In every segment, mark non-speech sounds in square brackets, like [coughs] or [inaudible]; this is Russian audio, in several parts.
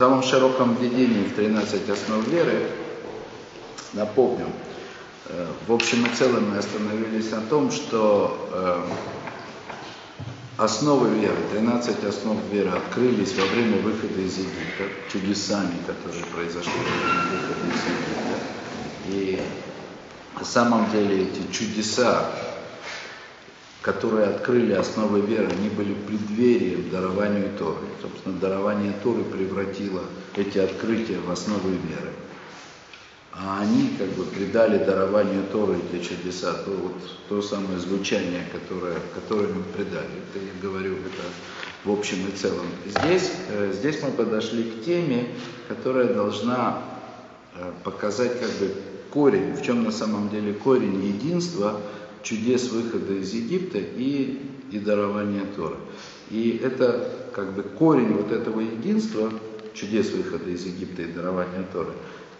В самом широком введении в 13 основ веры, напомню, э, в общем и целом мы остановились на том, что э, основы веры, 13 основ веры открылись во время выхода из Египта, чудесами, которые произошли во время выхода из Египта. И на самом деле эти чудеса которые открыли основы веры, они были преддверием дарованию Торы. Собственно, дарование Торы превратило эти открытия в основы веры. А они как бы придали дарованию Торы эти чудеса, то, вот, то самое звучание, которое, которое мы придали. Это я говорю, это в общем и целом. Здесь, э, здесь мы подошли к теме, которая должна э, показать как бы корень, в чем на самом деле корень единства – чудес выхода из Египта и, и дарования Торы. И это как бы корень вот этого единства, чудес выхода из Египта и дарования Торы,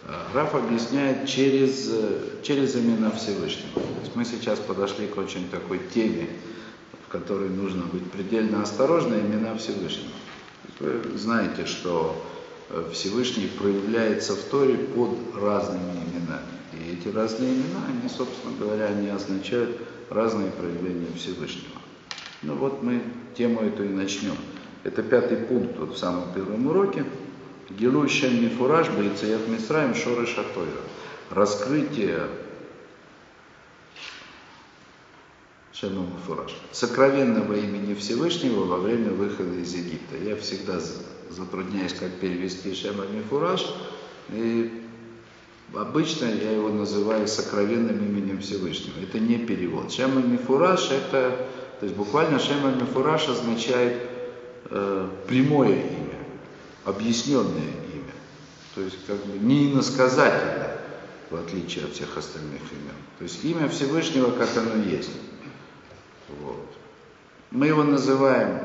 э, Раф объясняет через, через имена Всевышнего. То есть мы сейчас подошли к очень такой теме, в которой нужно быть предельно осторожны, имена Всевышнего. Вы знаете, что э, Всевышний проявляется в Торе под разными именами. И эти разные имена, они, собственно говоря, они означают разные проявления Всевышнего. Ну вот мы тему эту и начнем. Это пятый пункт вот в самом первом уроке. Гилуй Шем Мифураж Бейцеят Мисраем Шоры Шатойра. Раскрытие Шема Мифураж. Сокровенного имени Всевышнего во время выхода из Египта. Я всегда затрудняюсь, как перевести Шема Мифураж. И Обычно я его называю сокровенным именем Всевышнего. Это не перевод. Шема Мифураж это, то есть буквально Шема Мифураж означает э, прямое имя, объясненное имя. То есть как бы не иносказательно, в отличие от всех остальных имен. То есть имя Всевышнего, как оно есть. Вот. Мы его называем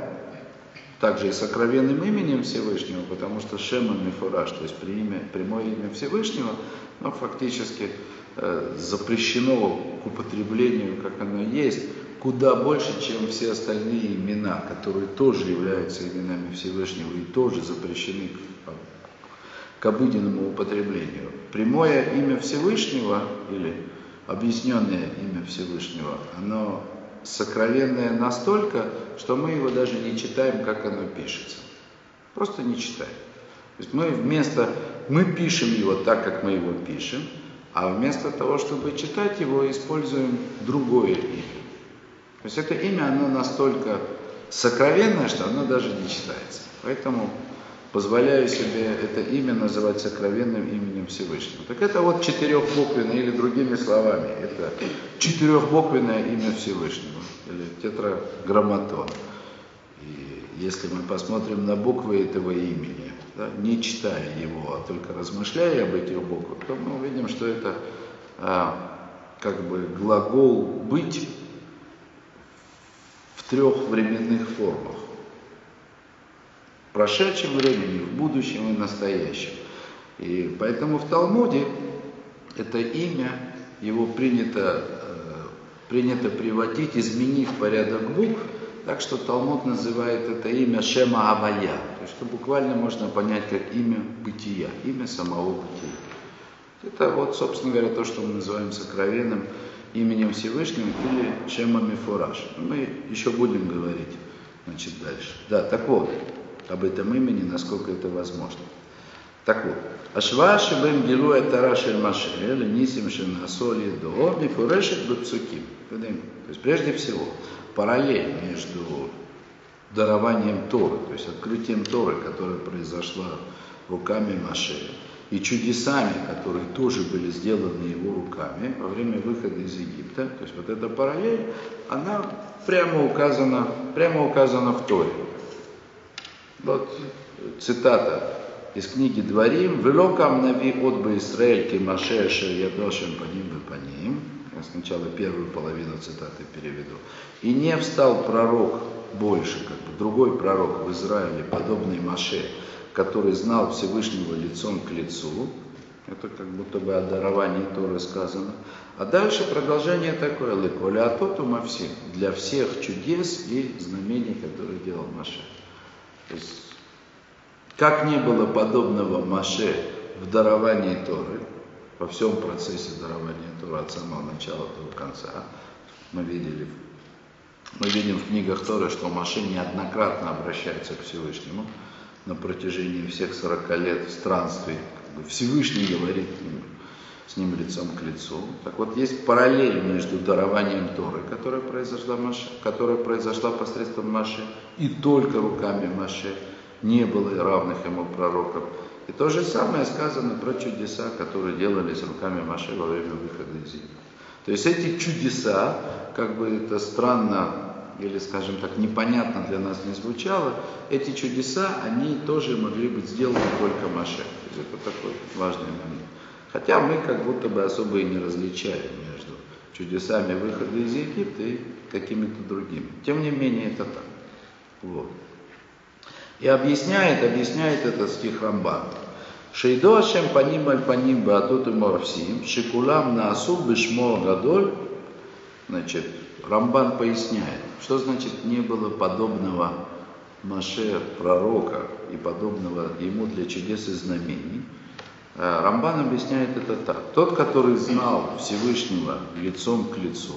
также и сокровенным именем Всевышнего, потому что Шема Мифураж, то есть прямое имя Всевышнего, но фактически э, запрещено к употреблению, как оно есть, куда больше, чем все остальные имена, которые тоже являются именами Всевышнего и тоже запрещены к обыденному употреблению. Прямое имя Всевышнего или объясненное имя Всевышнего, оно сокровенное настолько, что мы его даже не читаем, как оно пишется. Просто не читаем. То есть мы вместо, мы пишем его так, как мы его пишем, а вместо того, чтобы читать его, используем другое имя. То есть это имя, оно настолько сокровенное, что оно даже не читается. Поэтому позволяю себе это имя называть сокровенным именем Всевышнего. Так это вот четырехбуквенное, или другими словами, это четырехбуквенное имя Всевышнего, или тетраграмматон. И если мы посмотрим на буквы этого имени, да, не читая его, а только размышляя об этих буквах, то мы увидим, что это а, как бы глагол «быть» в трех временных формах. В прошедшем времени, в будущем и настоящем. И поэтому в Талмуде это имя, его принято, э, принято приводить, изменив порядок букв, так что Талмуд называет это имя Шема есть что буквально можно понять как имя бытия, имя самого бытия. Это вот, собственно говоря, то, что мы называем сокровенным именем Всевышнего или Шема Мифураж. Мы еще будем говорить значит, дальше. Да, так вот, об этом имени, насколько это возможно. Так вот, Ашва Шибем Гилу Этара Шель Машель, Нисим Шенасоли До, Мифурешет Бепсуким. То есть прежде всего, параллель между дарованием Торы, то есть открытием Торы, которое произошло руками Маше, и чудесами, которые тоже были сделаны его руками во время выхода из Египта. То есть вот эта параллель, она прямо указана, прямо указана в Торе. Вот цитата из книги Дворим. «Велокам нави от бы Исраэль ки Маше ядошем по ним по ним». Я сначала первую половину цитаты переведу. «И не встал пророк больше, как бы другой пророк в Израиле, подобный Маше, который знал Всевышнего лицом к лицу». Это как будто бы о даровании Торы сказано. А дальше продолжение такое. «Леколя атоту мавсим» для всех чудес и знамений, которые делал Маше. То есть Как не было подобного Маше в даровании Торы, во всем процессе дарования Торы от самого начала до конца, мы видели, мы видим в книгах Торы, что Маше неоднократно обращается к Всевышнему на протяжении всех 40 лет странствий. Всевышний говорит с ним лицом к лицу. Так вот, есть параллель между дарованием Торы, которая произошла, Маше, которая произошла посредством Маше, и только руками Маше, не было равных ему пророков. И то же самое сказано про чудеса, которые делались руками Маше во время выхода из Египта. То есть эти чудеса, как бы это странно или, скажем так, непонятно для нас не звучало, эти чудеса, они тоже могли быть сделаны только Маше. То есть это такой важный момент. Хотя мы как будто бы особо и не различаем между чудесами выхода из Египта и какими-то другими. Тем не менее, это так. Вот. И объясняет, объясняет этот стих Рамбан. Шейдо Ашем паним аль паним баатут и морфсим, шикулам наасу бешмо гадоль. Значит, Рамбан поясняет, что значит не было подобного Маше пророка и подобного ему для чудес и знамений. Э, Рамбан объясняет это так. Тот, который знал Всевышнего лицом к лицу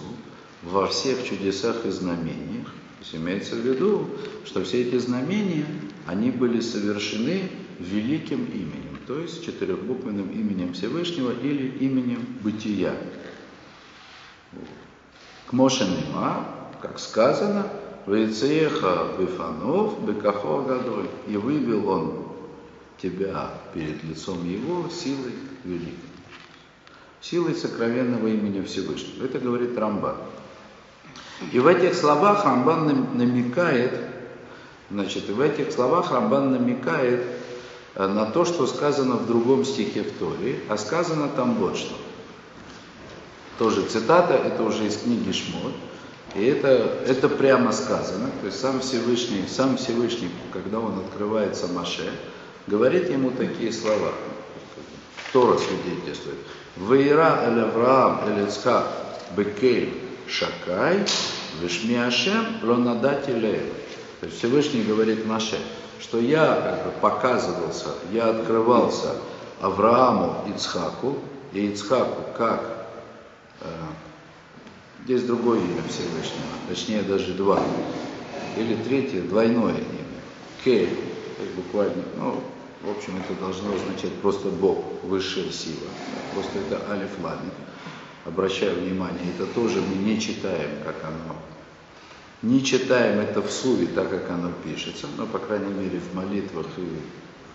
во всех чудесах и знамениях, то есть имеется в виду, что все эти знамения, они были совершены великим именем, то есть четырехбуквенным именем Всевышнего или именем бытия. К Мошенима, как сказано, Вейцеха Бифанов Бекахо Гадоль, и вывел он тебя перед лицом Его силой великой. Силой сокровенного имени Всевышнего. Это говорит Рамбан. И в этих словах Рамбан намекает, значит, в этих словах Рамбан намекает на то, что сказано в другом стихе в Торе, а сказано там вот что. Тоже цитата, это уже из книги Шмот. И это, это прямо сказано, то есть сам Всевышний, сам Всевышний, когда он открывается Маше, говорит ему такие слова. Тора свидетельствует. Вейра эль Авраам эль Ицхак бекель шакай вишми Ашем лонадати То есть Всевышний говорит Маше, что я как бы показывался, я открывался Аврааму Ицхаку, и Ицхаку как э, здесь другое имя Всевышнего, точнее даже два, или третье, двойное имя, Кель, буквально, ну, в общем, это должно означать просто Бог, высшая сила. Просто это алиф ламит. Обращаю внимание, это тоже мы не читаем, как оно. Не читаем это в суве, так как оно пишется, но, по крайней мере, в молитвах и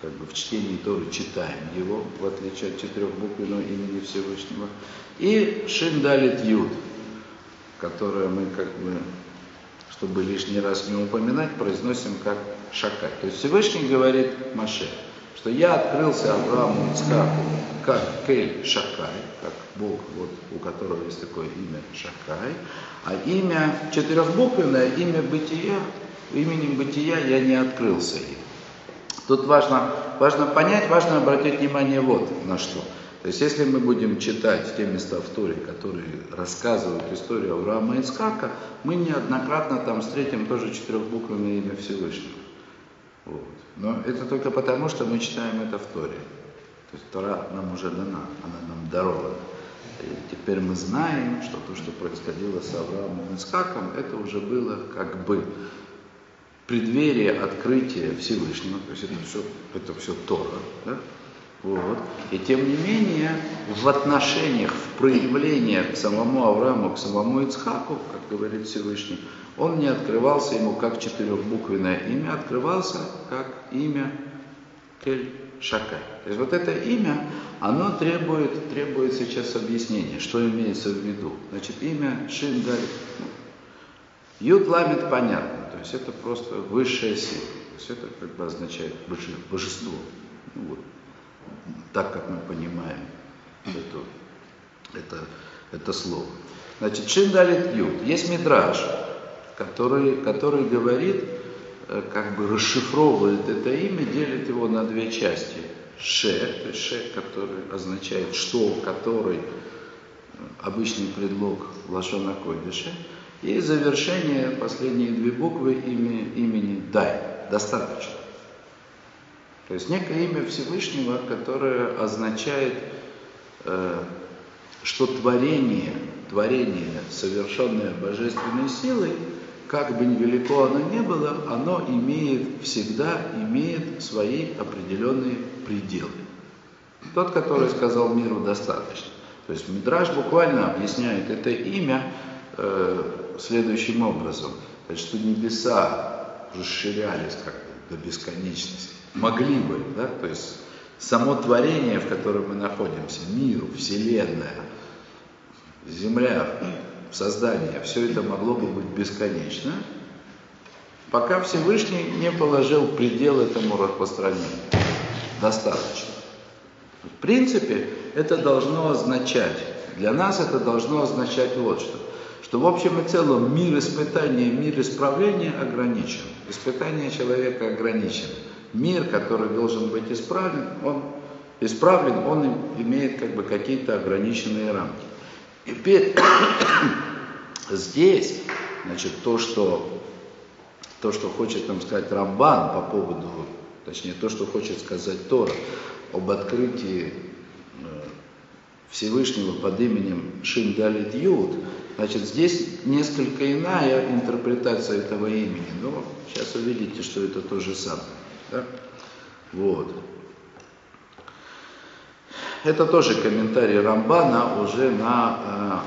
как бы в чтении Торы читаем его, в отличие от четырехбуквенного имени Всевышнего. И Шиндалит Юд, которое мы как бы, чтобы лишний раз не упоминать, произносим как Шакай. То есть Всевышний говорит Маше, что я открылся Аврааму Ицхаку как Кель Шакай, как Бог, вот, у которого есть такое имя Шакай, а имя четырехбуквенное, имя бытия, именем бытия я не открылся им. Тут важно, важно понять, важно обратить внимание вот на что. То есть если мы будем читать те места в Торе, которые рассказывают историю Авраама Ицхака, мы неоднократно там встретим тоже четырехбуквенное имя Всевышнего. Вот. Но это только потому, что мы читаем это в Торе. То есть Тора нам уже дана, она нам дарована. И теперь мы знаем, что то, что происходило с Авраамом и Ицхаком, это уже было как бы преддверие открытия Всевышнего. То есть это все, это все Тора. Да? Вот. И тем не менее, в отношениях, в проявлениях к самому Аврааму, к самому Ицхаку, как говорит Всевышний, он не открывался ему как четырехбуквенное имя, открывался как имя Кель Шакай. То есть вот это имя, оно требует, требует сейчас объяснения, что имеется в виду. Значит, имя Шингаль, ну, Юд ламит понятно, то есть это просто высшая сила. То есть это как бы означает божество. Ну, вот так как мы понимаем это, это, это слово. Значит, Шиндалит Юд. Есть мидраж, который, который говорит, э, как бы расшифровывает это имя, делит его на две части. Ше, то есть ше, который означает что, который э, обычный предлог Лашона Койдыше, и завершение, последние две буквы имени, имени Дай, достаточно. То есть некое имя Всевышнего, которое означает, э, что творение, творение, совершенное божественной силой, как бы велико оно ни было, оно имеет, всегда имеет свои определенные пределы. Тот, который сказал миру достаточно. То есть Мидраж буквально объясняет это имя э, следующим образом. То есть, что небеса расширялись как до бесконечности. Могли бы, да, то есть само творение, в котором мы находимся, мир, Вселенная, Земля, создание, все это могло бы быть бесконечно, пока Всевышний не положил предел этому распространению. Достаточно. В принципе, это должно означать, для нас это должно означать вот что, что в общем и целом мир испытания, мир исправления ограничен. Испытание человека ограничено. Мир, который должен быть исправлен, он исправлен, он имеет как бы какие-то ограниченные рамки. Теперь [coughs] здесь, значит, то, что, то, что хочет нам сказать Рамбан по поводу, точнее, то, что хочет сказать Тора об открытии э, Всевышнего под именем Шиндалит Юд, значит, здесь несколько иная интерпретация этого имени, но сейчас увидите, что это то же самое. Да? Вот. Это тоже комментарий Рамбана уже на,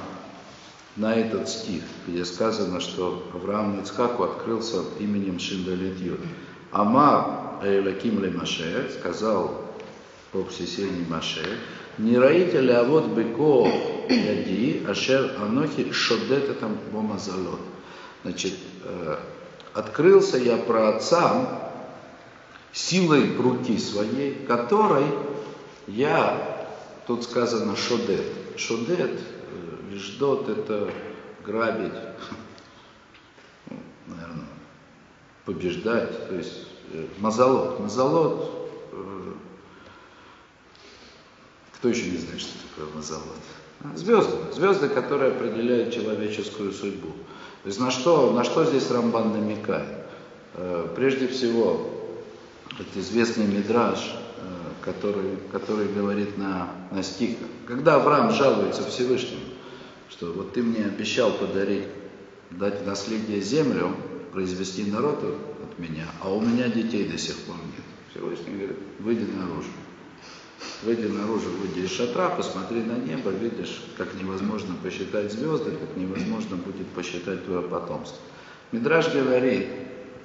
э, на этот стих, где сказано, что Авраам Ицхаку открылся именем Шиндалит Юд. Ама Элаким Ле Маше, сказал Бог всесильный Маше, не раите ли а вот быко яди, ашер анохи шодет это бомазалот. Значит, э, открылся я про отца силой руки своей, которой я Тут сказано шодет. Шодет, э, лишдот это грабить, [laughs] наверное, побеждать, то есть э, мазолот. Мазолот, э, кто еще не знает, что такое мазолот? А, звезды, звезды, которые определяют человеческую судьбу. То есть на что, на что здесь Рамбан намекает? Прежде всего, это известный мидраж, который, который говорит на, на стих. Когда Авраам жалуется Всевышнему, что вот ты мне обещал подарить, дать наследие землю, произвести народ от меня, а у меня детей до сих пор нет. Всевышний говорит, выйди наружу. Выйди наружу, выйди из шатра, посмотри на небо, видишь, как невозможно посчитать звезды, как невозможно будет посчитать твое потомство. Мидраж говорит,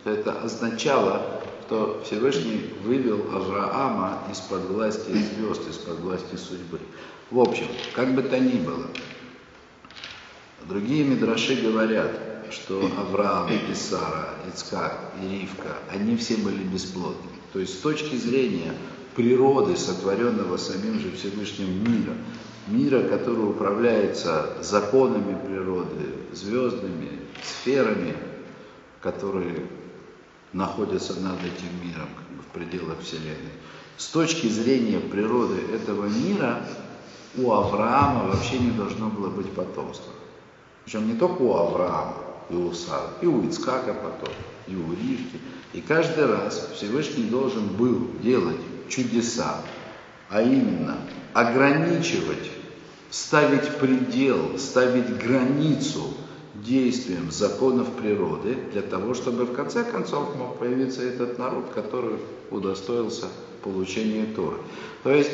что это означало, что Всевышний вывел Авраама из-под власти звезд, из-под власти судьбы. В общем, как бы то ни было, другие мидраши говорят, что Авраам и Сара, Ицкак и Ривка, они все были бесплодны. То есть с точки зрения природы, сотворенного самим же Всевышним мира, мира, который управляется законами природы, звездами, сферами, которые находятся над этим миром, как бы в пределах Вселенной. С точки зрения природы этого мира у Авраама вообще не должно было быть потомства. Причем не только у Авраама, и у Сары, и у Ицкака потом, и у Ривки. И каждый раз Всевышний должен был делать чудеса, а именно ограничивать, ставить предел, ставить границу действием законов природы для того, чтобы в конце концов мог появиться этот народ, который удостоился получения Торы. То есть,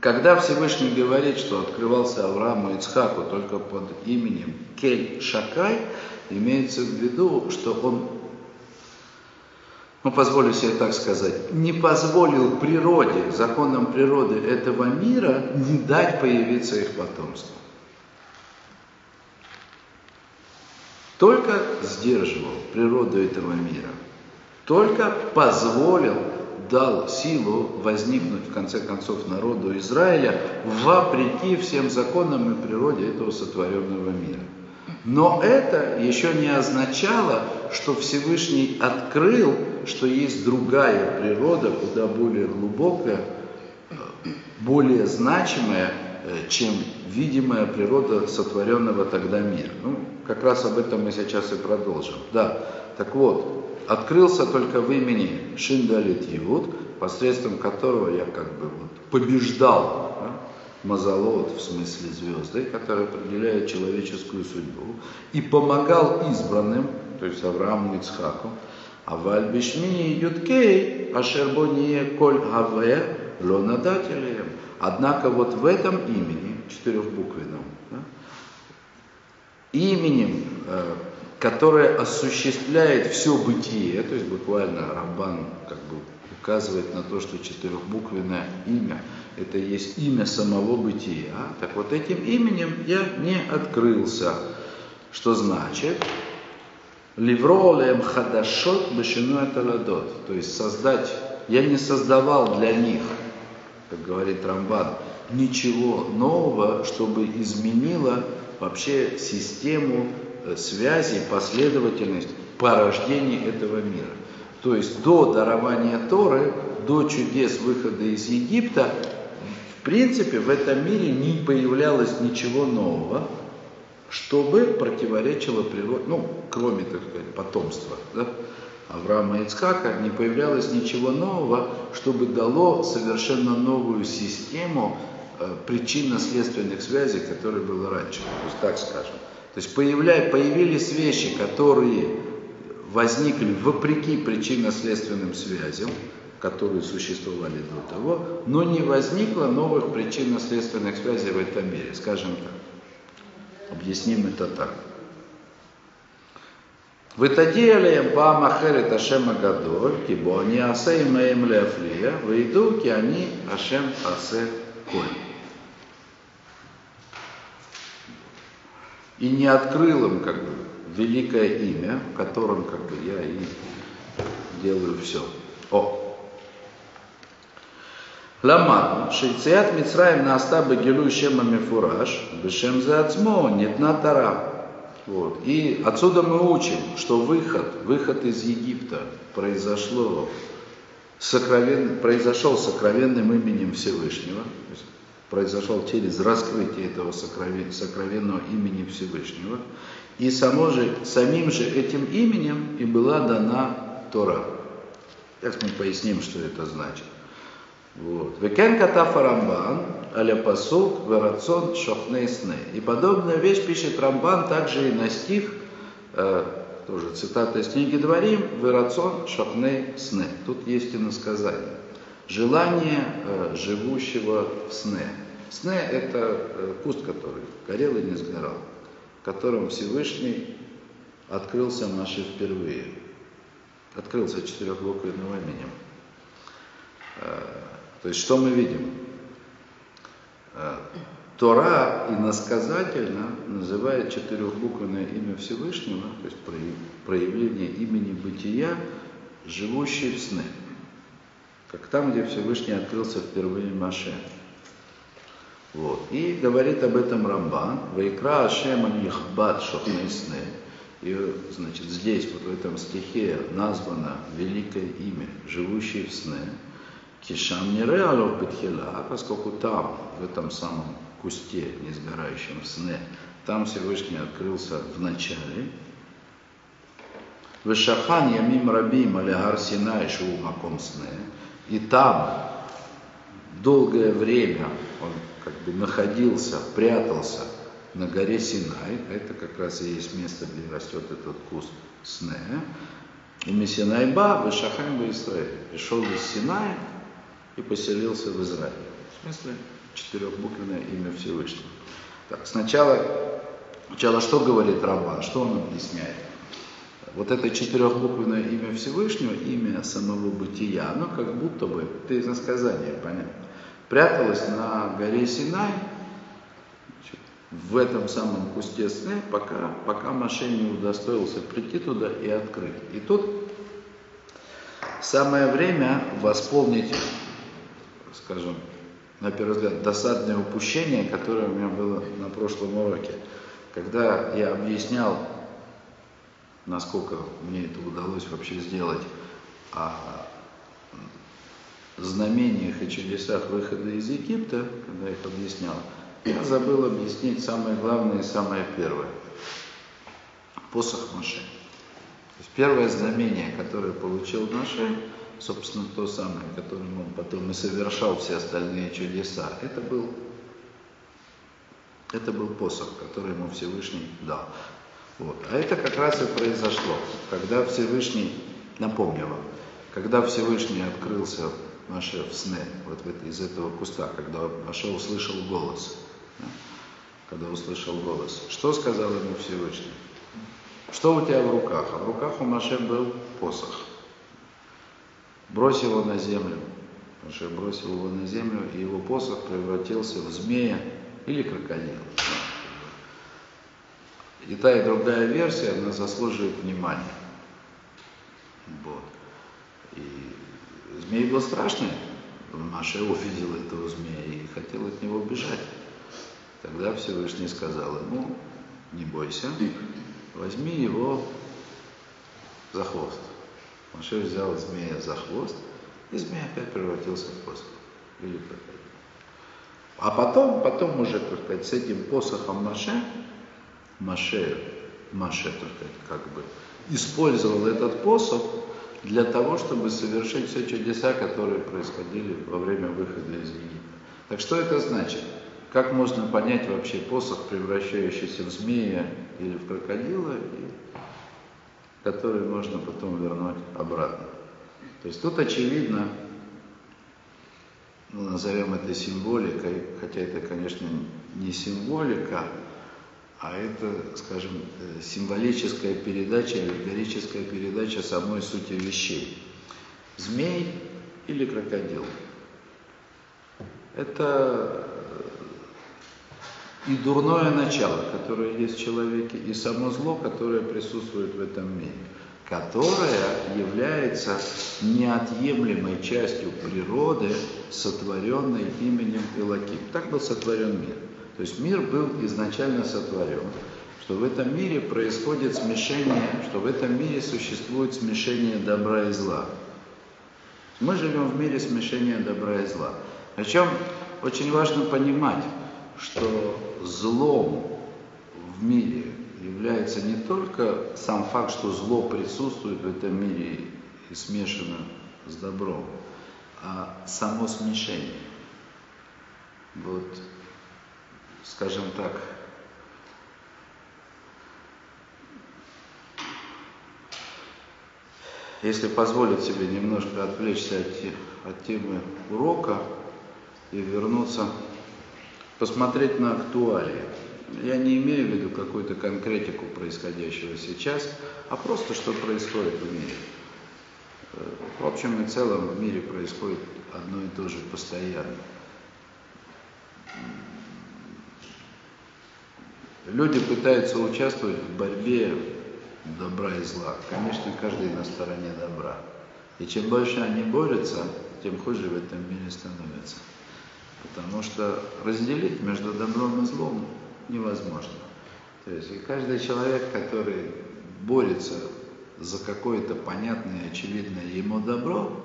когда Всевышний говорит, что открывался Аврааму и Ицхаку только под именем Кель Шакай, имеется в виду, что он, ну позволю себе так сказать, не позволил природе, законам природы этого мира не дать появиться их потомству. Только сдерживал природу этого мира, только позволил, дал силу возникнуть в конце концов народу Израиля вопреки всем законам и природе этого сотворенного мира. Но это еще не означало, что Всевышний открыл, что есть другая природа, куда более глубокая, более значимая, э, чем видимая природа сотворенного тогда мира. Ну, как раз об этом мы сейчас и продолжим. Да, так вот, открылся только в имени Шиндалит Евуд, посредством которого я как бы вот побеждал да, Мазалот, в смысле звезды, которые определяют человеческую судьбу, и помогал избранным, то есть Аврааму и Ицхаку, а в Альбишмини Юткей, Ашербония Коль Гаве, Лонадателем. Однако вот в этом имени, четырехбуквенном, именем, э, которое осуществляет все бытие, то есть буквально Рамбан как бы указывает на то, что четырехбуквенное имя – это есть имя самого бытия. Так вот этим именем я не открылся. Что значит? Ливролем хадашот бешину таладот. То есть создать, я не создавал для них, как говорит Рамбан, ничего нового, чтобы изменило вообще систему э, связи, последовательность порождения этого мира. То есть до дарования Торы, до чудес выхода из Египта, в принципе, в этом мире не появлялось ничего нового, чтобы противоречило природе, ну, кроме, так сказать, потомства, да, Авраама и Ицхака, не появлялось ничего нового, чтобы дало совершенно новую систему Э, причинно-следственных связей, которые было раньше, то есть так скажем. То есть появля, появились вещи, которые возникли вопреки причинно-следственным связям, которые существовали до того, но не возникло новых причинно-следственных связей в этом мире, скажем так. Объясним это так. Вытадиалием бама херет ашем агадоль, кибо они асе имеем леафлия, выйду ки они ашем асе коль. и не открыл им как бы великое имя, которым как бы я и делаю все. О! Ламану, Шейциат Мицраем на Астаба Гилю Шема Мифураж, Бешем Заацмо, нет на Тара. Вот. И отсюда мы учим, что выход, выход из Египта произошло сокровен, произошел сокровенным именем Всевышнего произошел через раскрытие этого сокровен, сокровенного имени Всевышнего, и само же, самим же этим именем и была дана Тора. Сейчас мы поясним, что это значит. Вот. Векен катаф Рамбан, аля пасук, верацон, шохней сны. И подобная вещь пишет Рамбан также и на стих, э, тоже цитата из книги Дворим, верацон, шохней сны. Тут есть и насказание. Желание э, живущего в сне. Сне – это э, куст, который горел и не сгорал, которым Всевышний открылся наши впервые. Открылся четырехбуквенным именем. Э, то есть что мы видим? Э, Тора иносказательно называет четырехбуквенное имя Всевышнего, то есть проявление имени бытия, живущий в сны. Как там, где Всевышний открылся впервые Маше. Вот. И говорит об этом Рамбан. Вайкра Ашем Анихбат сны. И, значит, здесь, вот в этом стихе названо великое имя, живущий в сны. Кишам не реалов а поскольку там, в этом самом кусте, не сгорающем в сне, там Всевышний открылся в начале. Вешахан ямим рабим алягар Синай шоу маком сне. И там долгое время он как бы находился, прятался на горе Синай. Это как раз и есть место, где растет этот куст сне. И Мессинайба, Вешахайм Израиль, пришел из Синая, и поселился в Израиле. В смысле, четырехбуквенное имя Всевышнего. Так, сначала, сначала что говорит Рамбан, что он объясняет? Вот это четырехбуквенное имя Всевышнего, имя самого бытия, оно как будто бы, это из насказания, понятно, пряталось на горе Синай, в этом самом кусте сны, пока, пока Маше не удостоился прийти туда и открыть. И тут самое время восполнить скажем, на первый взгляд, досадное упущение, которое у меня было на прошлом уроке. Когда я объяснял, насколько мне это удалось вообще сделать, о знамениях и чудесах выхода из Египта, когда я их объяснял, Я забыл объяснить самое главное и самое первое. Посох Маше. То есть первое знамение, которое получил Маше, собственно, то самое, которым он потом и совершал все остальные чудеса, это был, это был посох, который ему Всевышний дал. Вот. А это как раз и произошло, когда Всевышний, напомню вам, когда Всевышний открылся Маше в сне, вот из этого куста, когда Маше услышал голос, да, когда услышал голос, что сказал ему Всевышний? Что у тебя в руках? А в руках у Маше был посох. Брось его на землю. Маше бросил его на землю, и его посох превратился в змея или крокодила. И та и другая версия, она заслуживает внимания. Вот. И змей был страшный. Маша увидел этого змея и хотел от него бежать. Тогда Всевышний сказал ему, не бойся, возьми его за хвост. Маше взял змея за хвост, и змея опять превратился в посох. А потом, потом уже, как сказать, с этим посохом Маше, Маше, Маше, сказать, как бы, использовал этот посох для того, чтобы совершить все чудеса, которые происходили во время выхода из Египта. Так что это значит? Как можно понять вообще посох, превращающийся в змея или в крокодила, и который можно потом вернуть обратно? То есть тут очевидно, ну, назовем это символикой, хотя это, конечно, не символика, а это, скажем, э, символическая передача, аллегорическая передача самой сути вещей. Змей или крокодил. Это и дурное начало, которое есть в человеке, и само зло, которое присутствует в этом мире, которое является неотъемлемой частью природы, сотворенной именем Илаким. Так был сотворен мир. То есть мир был изначально сотворен, что в этом мире происходит смешение, что в этом мире существует смешение добра и зла. Мы живем в мире смешения добра и зла. Причем очень важно понимать, что злом в мире является не только сам факт, что зло присутствует в этом мире и смешано с добром, а само смешение. Вот скажем так, если позволить себе немножко отвлечься от, от темы урока и вернуться, посмотреть на актуалии. Я не имею в виду какую-то конкретику происходящего сейчас, а просто что происходит в мире. В общем и целом в мире происходит одно и то же постоянно. Люди пытаются участвовать в борьбе добра и зла. Конечно, каждый на стороне добра. И чем больше они борются, тем хуже в этом мире становится. Потому что разделить между добром и злом невозможно. То есть и каждый человек, который борется за какое-то понятное очевидное ему добро,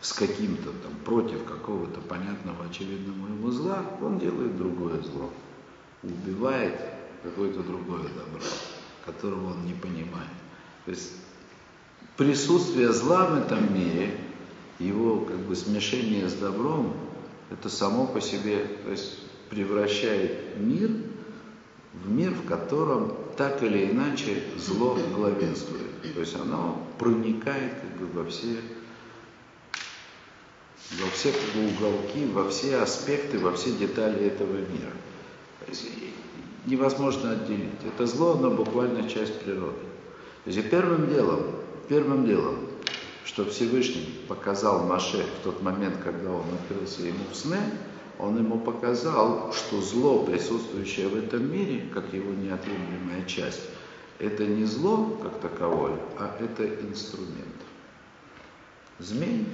с каким-то там, против какого-то понятного очевидного ему зла, он делает другое зло убивает какое-то другое добро, которого он не понимает. То есть присутствие зла в этом мире, его как бы смешение с добром, это само по себе то есть, превращает мир в мир, в котором так или иначе зло главенствует. То есть оно проникает как бы во все во все уголки, во все аспекты, во все детали этого мира невозможно отделить. Это зло, оно буквально часть природы. То есть первым делом, первым делом, что Всевышний показал Маше в тот момент, когда он открылся ему в сне, он ему показал, что зло, присутствующее в этом мире, как его неотъемлемая часть, это не зло как таковое, а это инструмент. Змей,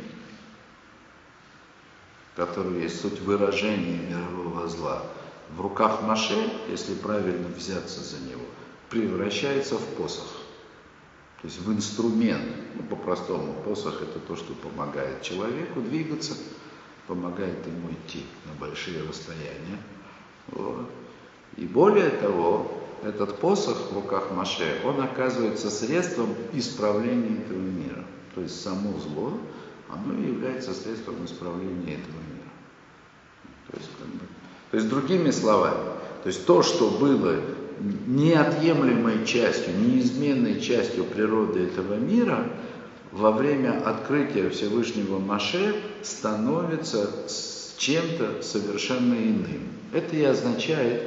который есть суть выражения мирового зла, в руках Маше, если правильно взяться за него, превращается в посох. То есть в инструмент, ну, по-простому, посох это то, что помогает человеку двигаться, помогает ему идти на большие расстояния. Вот. И более того, этот посох в руках Маше, он оказывается средством исправления этого мира. То есть само зло, оно является средством исправления этого мира. То есть, как бы, то есть другими словами, то есть то, что было неотъемлемой частью, неизменной частью природы этого мира, во время открытия Всевышнего Маше становится чем-то совершенно иным. Это и означает,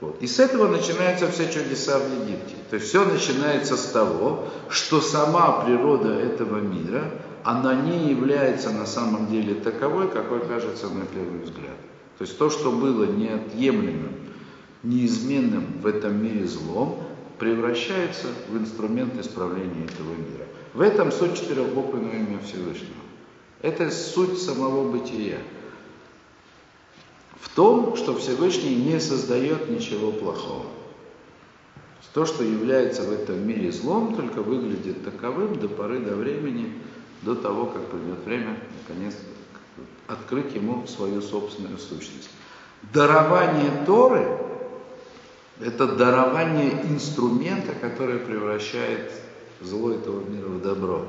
вот. И с этого начинаются все чудеса в Египте. То есть все начинается с того, что сама природа этого мира, она не является на самом деле таковой, какой кажется на первый взгляд. То есть то, что было неотъемлемым, неизменным в этом мире злом, превращается в инструмент исправления этого мира. В этом суть четырехбуквенного имя Всевышнего. Это суть самого бытия. В том, что Всевышний не создает ничего плохого. То, что является в этом мире злом, только выглядит таковым до поры до времени, до того, как придет время, наконец, открыть ему свою собственную сущность. Дарование Торы – это дарование инструмента, который превращает зло этого мира в добро,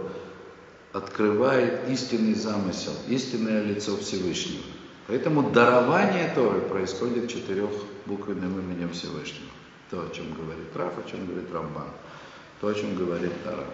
открывает истинный замысел, истинное лицо Всевышнего. Поэтому дарование Торы происходит четырехбуквенным именем Всевышнего. То, о чем говорит Раф, о чем говорит Рамбан, то, о чем говорит Тара.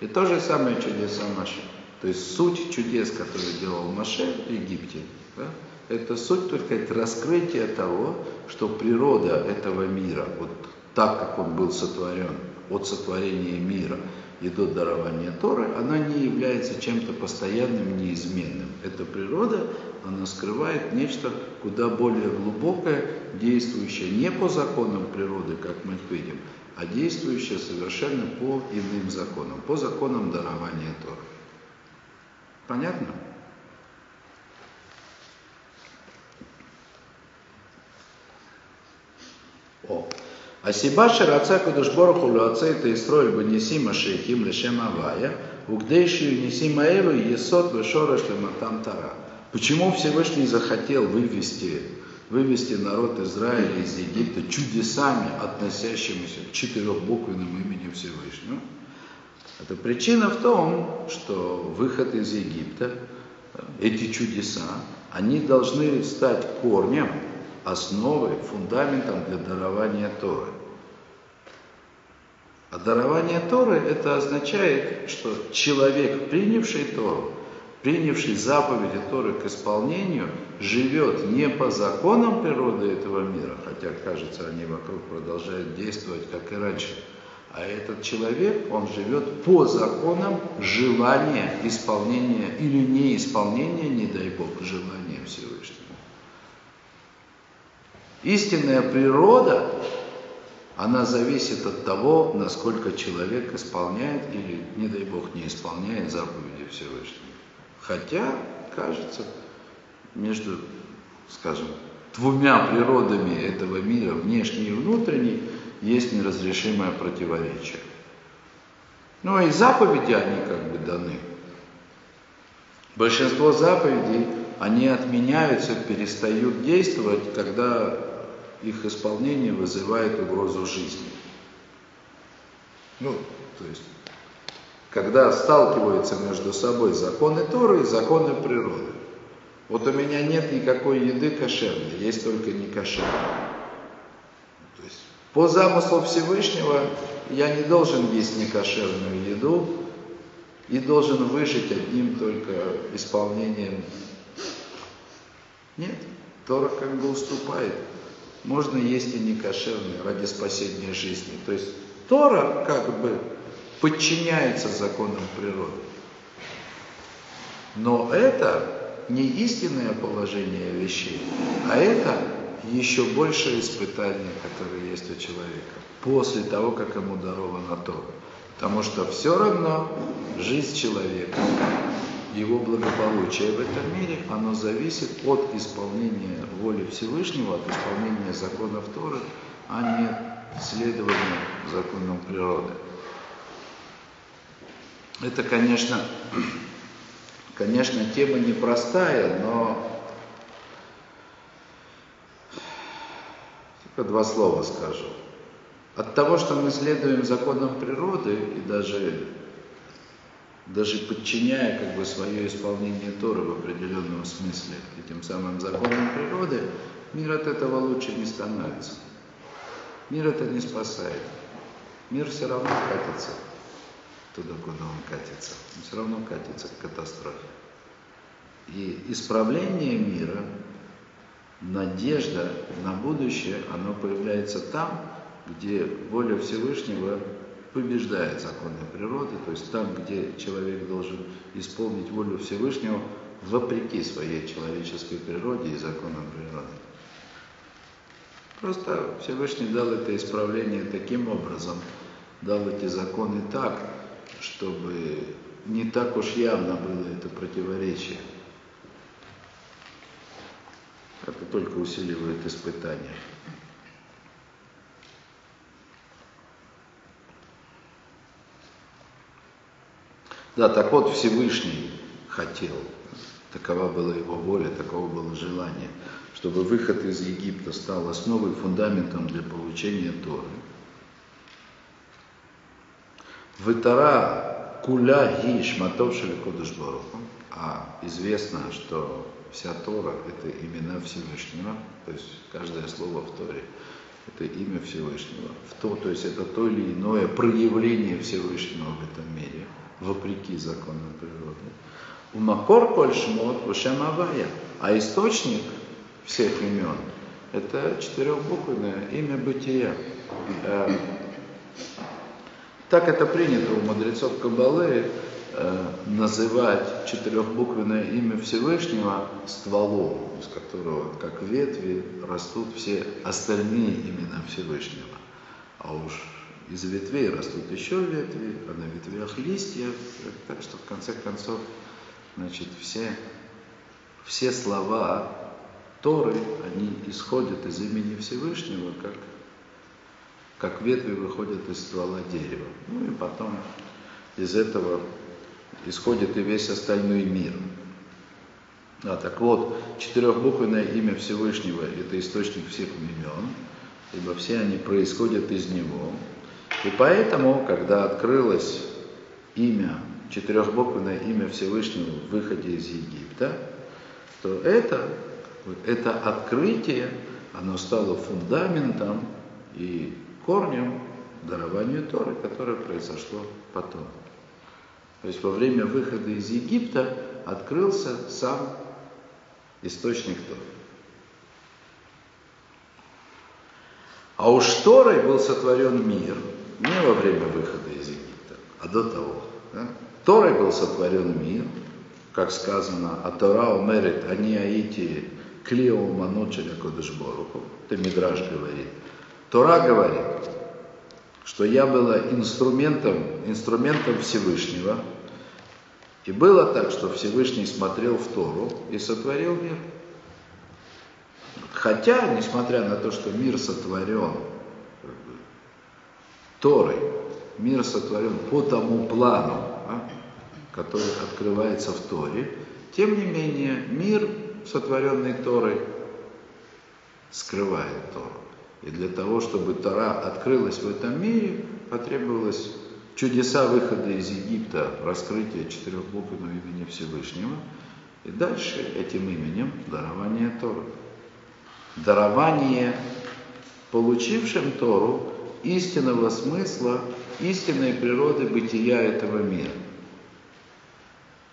И то же самое чудеса Маше. То есть суть чудес, которые делал Маше в Египте, да, это суть только это раскрытие того, что природа этого мира, вот так, как он был сотворен, от сотворения мира и до дарования Торы, она не является чем-то постоянным, неизменным. Эта природа, она скрывает нечто куда более глубокое, действующее не по законам природы, как мы видим, а действующее совершенно по иным законам, по законам дарования Торы. Понятно? О. а Асиба шираца кадыш бороху луаце это строил, бы несима шейхим лешем авая, угдейшую несима и есот вешореш лематам тара. Почему Всевышний захотел вывести, вывести народ Израиля из Египта чудесами, относящимися к четырехбуквенному имени Всевышнего? Это причина в том, что выход из Египта, эти чудеса, они должны стать корнем основой, фундаментом для дарования Торы. А дарование Торы это означает, что человек, принявший Тору, принявший заповеди Торы к исполнению, живет не по законам природы этого мира, хотя, кажется, они вокруг продолжают действовать, как и раньше, а этот человек, он живет по законам желания, исполнения или неисполнения, не дай Бог, желания Всевышнего. Истинная природа, она зависит от того, насколько человек исполняет или, не дай Бог, не исполняет заповеди Всевышнего. Хотя, кажется, между, скажем, двумя природами этого мира, внешней и внутренней, есть неразрешимое противоречие. Ну и заповеди, они как бы даны. Большинство заповедей, они отменяются, перестают действовать, когда их исполнение вызывает угрозу жизни. Ну, то есть, когда сталкиваются между собой законы Торы и законы природы. Вот у меня нет никакой еды кошерной, есть только не кошерная. По замыслу Всевышнего я не должен есть некошерную еду и должен выжить одним только исполнением. Нет, Тора как бы уступает можно есть и не кошерные ради спасения жизни. То есть Тора как бы подчиняется законам природы. Но это не истинное положение вещей, а это еще большее испытание, которое есть у человека после того, как ему даровано Тора. Потому что все равно жизнь человека его благополучие в этом мире, оно зависит от исполнения воли Всевышнего, от исполнения законов Торы, а не следования законам природы. Это, конечно, [clears throat] Конечно, тема непростая, но только два слова скажу. От того, что мы следуем законам природы и даже, даже подчиняя как бы свое исполнение Торы в определенном смысле этим самым законам природы, мир от этого лучше не становится. Мир это не спасает. Мир все равно катится туда, куда он катится. Он все равно катится к катастрофе. И исправление мира, надежда на будущее, оно появляется там, где воля Всевышнего побеждает законы природы, то есть там, где человек должен исполнить волю Всевышнего вопреки своей человеческой природе и законам природы. Просто Всевышний дал это исправление таким образом, дал эти законы так, чтобы не так уж явно было это противоречие. Это только усиливает испытания. Да, так вот Всевышний хотел, такова была его воля, такого было желание, чтобы выход из Египта стал основой, фундаментом для получения Торы. Вытара куля ги шматов шеликодыш А известно, что вся Тора – это имена Всевышнего, то есть каждое слово в Торе – это имя Всевышнего. В то, то есть это то или иное проявление Всевышнего в этом мире, вопреки законам природы. У Макор Коль а источник всех имен – это четырехбуквенное имя бытия. Э, так это принято у мудрецов Кабалы, называть четырехбуквенное имя Всевышнего стволом, из которого, как ветви, растут все остальные имена Всевышнего. А уж из ветвей растут еще ветви, а на ветвях листья. Так что в конце концов, значит, все, все слова Торы, они исходят из имени Всевышнего, как, как ветви выходят из ствола дерева. Ну и потом из этого исходит и весь остальной мир. А, так вот, четырехбуквенное имя Всевышнего – это источник всех имен, ибо все они происходят из Него. И поэтому, когда открылось имя, четырехбуквенное имя Всевышнего в выходе из Египта, то это, это открытие, оно стало фундаментом и корнем дарованию Торы, которое произошло потом. То есть во время выхода из Египта открылся сам источник Торы. А уж Торой был сотворен мир не во время выхода из Египта, а до того. Да? Торой был сотворен мир, как сказано, а Тора умерит, они аити клио маночеля кодышборуху. Это Мидраж говорит. Тора говорит, что я была инструментом, инструментом Всевышнего. И было так, что Всевышний смотрел в Тору и сотворил мир. Хотя, несмотря на то, что мир сотворен Торой, мир сотворен по тому плану, а, который открывается в Торе, тем не менее мир, сотворенный Торой, скрывает Тору. И для того, чтобы Тора открылась в этом мире, потребовалось чудеса выхода из Египта, раскрытие четырехбуквенного имени Всевышнего, и дальше этим именем дарование Торы. Дарование получившим Тору истинного смысла, истинной природы бытия этого мира,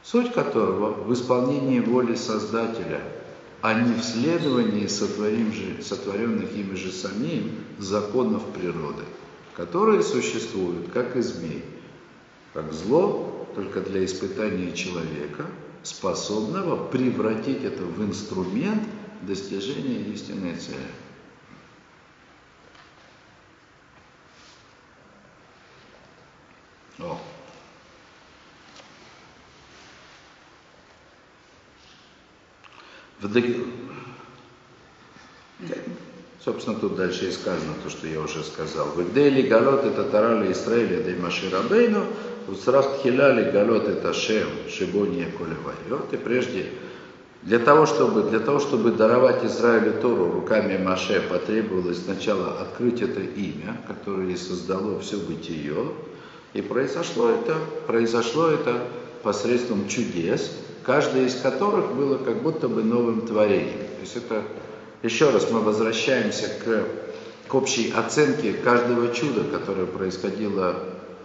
суть которого в исполнении воли Создателя – а не в следовании сотворенных ими же самим законов природы, которые существуют как и змей, как зло только для испытания человека, способного превратить это в инструмент достижения истинной цели. О. Собственно, тут дальше и сказано то, что я уже сказал. В Дели Галот это Тарали Израиля да Маширабейну, Усрах хиляли галот это шем, шибония колевайот. И прежде для того, чтобы, для того, чтобы даровать Израилю Тору руками Маше, потребовалось сначала открыть это имя, которое создало все бытие. И произошло это, произошло это посредством чудес, каждое из которых было как будто бы новым творением. То есть это, еще раз мы возвращаемся к, к общей оценке каждого чуда, которое происходило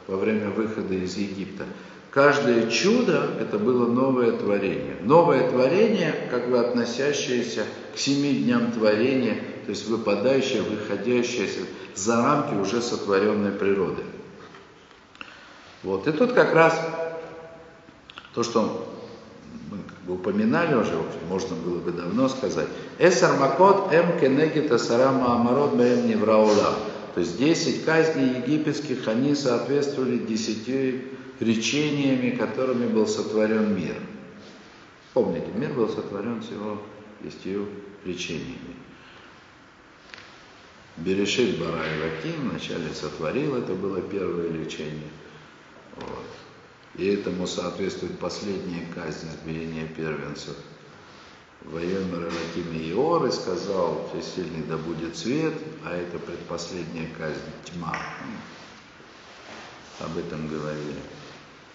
во время выхода из Египта. Каждое чудо – это было новое творение. Новое творение, как бы относящееся к семи дням творения, то есть выпадающее, выходящее за рамки уже сотворенной природы. Вот. И тут как раз то, что бы упоминали уже, можно было бы давно сказать. Эсар макот эм кенегит асарама амарот бэм невраула. То есть 10 казней египетских, они соответствовали 10 речениями, которыми был сотворен мир. Помните, мир был сотворен всего десятью речениями. Берешит Бара Илаким вначале сотворил, это было первое лечение. Вот. И этому соответствует последняя казнь избиения первенцев. Воемер Раким Иоры сказал, всесильный да будет свет, а это предпоследняя казнь, тьма. Об этом говорили.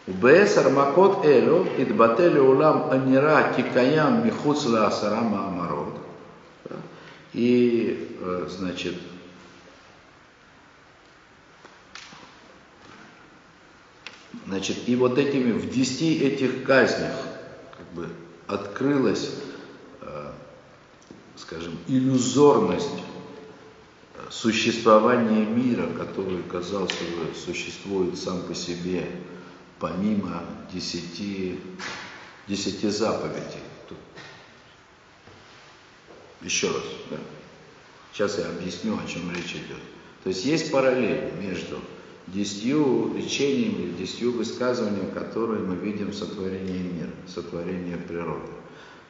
Убес армакот элю, идбатели улам анира тикаям михуцла асарама амарот. И, э, значит, значит, и вот этими, в десяти этих казнях, как бы, открылась, скажем, иллюзорность существования мира, который, казался бы, существует сам по себе, помимо десяти, десяти заповедей. Тут. Еще раз, да. Сейчас я объясню, о чем речь идет. То есть есть параллель между десятью речениями, десятью высказываниями, которые мы видим в сотворении мира, в сотворении природы.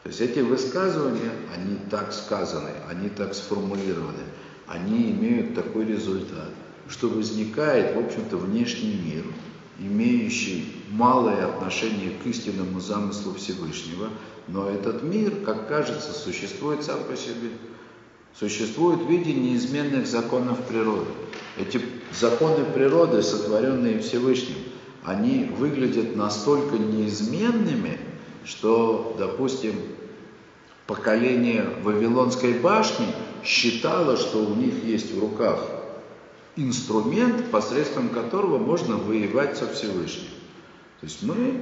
То есть эти высказывания, они так сказаны, они так сформулированы, они имеют такой результат, что возникает, в общем-то, внешний мир – имеющий малое отношение к истинному замыслу Всевышнего, но этот мир, как кажется, существует сам по себе. Существует в виде неизменных законов природы. Эти законы природы, сотворенные Всевышним, они выглядят настолько неизменными, что, допустим, поколение Вавилонской башни считало, что у них есть в руках инструмент, посредством которого можно воевать со Всевышним. То есть мы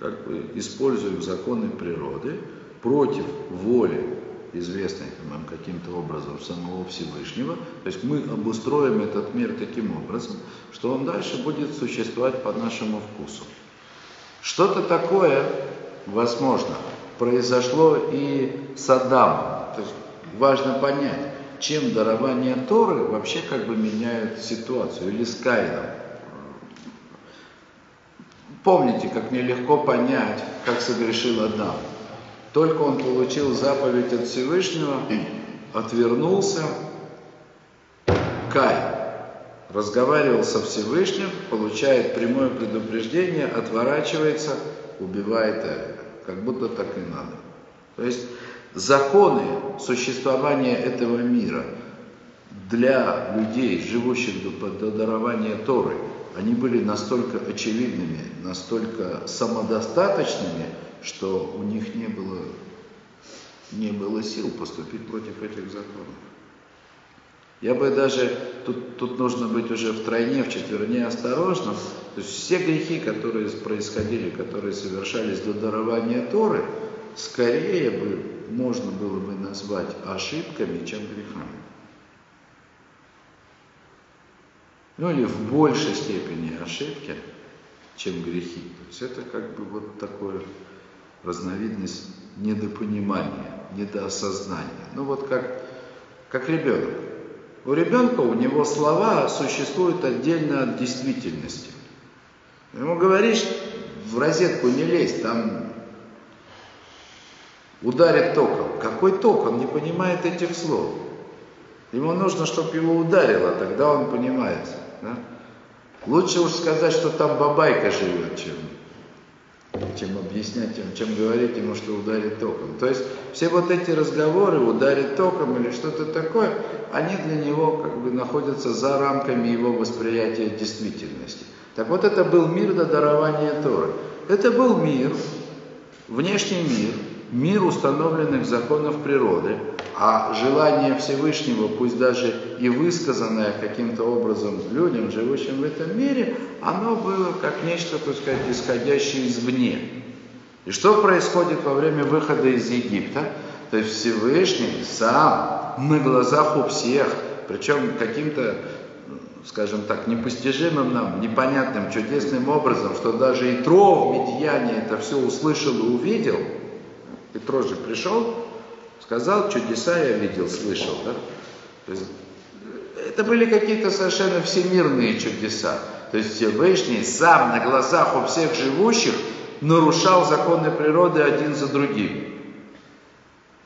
как бы используем законы природы против воли, известной нам каким-то образом самого Всевышнего. То есть мы обустроим этот мир таким образом, что он дальше будет существовать по нашему вкусу. Что-то такое, возможно, произошло и с Адамом. То есть важно понять, чем дарование Торы вообще как бы меняют ситуацию, или с Каином. Помните, как нелегко понять, как согрешил Адам. Только он получил заповедь от Всевышнего, отвернулся, Кай разговаривал со Всевышним, получает прямое предупреждение, отворачивается, убивает Эвеля. Как будто так и надо. То есть законы существования этого мира для людей, живущих до, до дарования Торы, они были настолько очевидными, настолько самодостаточными, что у них не было, не было сил поступить против этих законов. Я бы даже, тут, тут нужно быть уже в четверне осторожным. То есть все грехи, которые происходили, которые совершались до дарования Торы, скорее бы можно было бы назвать ошибками, чем грехами. Ну или в большей степени ошибки, чем грехи. То есть это как бы вот такое разновидность недопонимания, недоосознания. Ну вот как, как ребенок. У ребенка у него слова существуют отдельно от действительности. Ему говоришь, в розетку не лезь, там ударит током. Какой ток? Он не понимает этих слов. Ему нужно, чтобы его ударило, тогда он понимает. Да? Лучше уж сказать, что там бабайка живет, чем чем объяснять им, чем говорить ему, что ударит током. То есть все вот эти разговоры, ударит током или что-то такое, они для него как бы находятся за рамками его восприятия действительности. Так вот это был мир до дарования Торы. Это был мир, внешний мир, мир установленных законов природы, а желание Всевышнего, пусть даже и высказанное каким-то образом людям, живущим в этом мире, оно было как нечто, так сказать, исходящее извне. И что происходит во время выхода из Египта? То есть Всевышний сам на глазах у всех, причем каким-то, скажем так, непостижимым нам, непонятным, чудесным образом, что даже Итро в Медьяне это все услышал и увидел. Итро же пришел, Сказал, чудеса я видел, слышал. Да? То есть, это были какие-то совершенно всемирные чудеса. То есть Всевышний сам на глазах у всех живущих нарушал законы природы один за другим.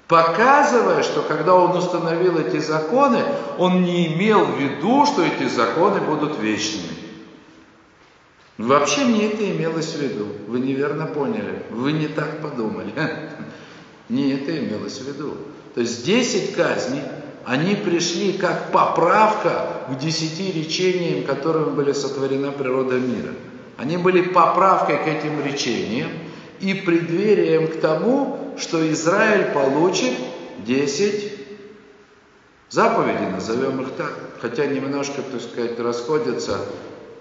Показывая, что когда он установил эти законы, он не имел в виду, что эти законы будут вечными. Вообще не это имелось в виду. Вы неверно поняли. Вы не так подумали. [laughs] Не это имелось в виду. То есть 10 казней, они пришли как поправка к десяти речениям, которыми были сотворена природа мира. Они были поправкой к этим речениям и преддверием к тому, что Израиль получит 10 заповедей, назовем их так. Хотя немножко, так сказать, расходятся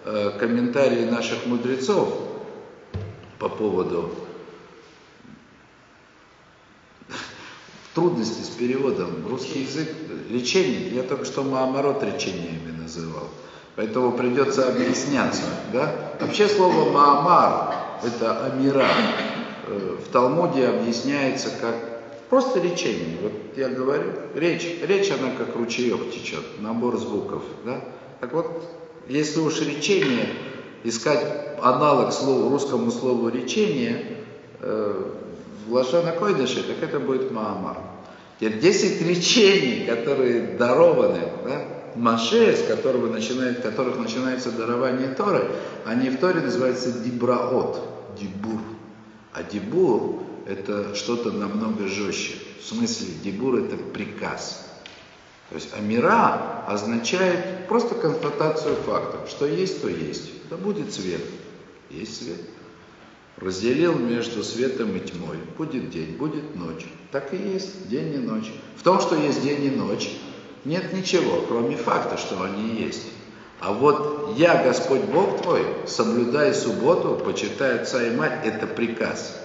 э, комментарии наших мудрецов по поводу трудности с переводом. Русский язык, лечение, я только что Маамарот речениями называл. Поэтому придется объясняться. Да? Вообще слово Маамар – это Амира. Э, в Талмуде объясняется как просто речение. Вот я говорю, речь, речь она как ручеек течет, набор звуков. Да? Так вот, если уж речение, искать аналог слову, русскому слову речение, э, в Койдыше, так это будет Маамар. Теперь 10 речений, которые дарованы, да, Маше, с которого начинает, которых начинается дарование Торы, они в Торе называются дибраот, дибур. А дибур это что-то намного жестче. В смысле, дибур это приказ. То есть амира означает просто констатацию фактов. Что есть, то есть. Да будет свет. Есть свет разделил между светом и тьмой. Будет день, будет ночь. Так и есть день и ночь. В том, что есть день и ночь, нет ничего, кроме факта, что они есть. А вот я, Господь Бог твой, соблюдай субботу, почитай отца и мать, это приказ.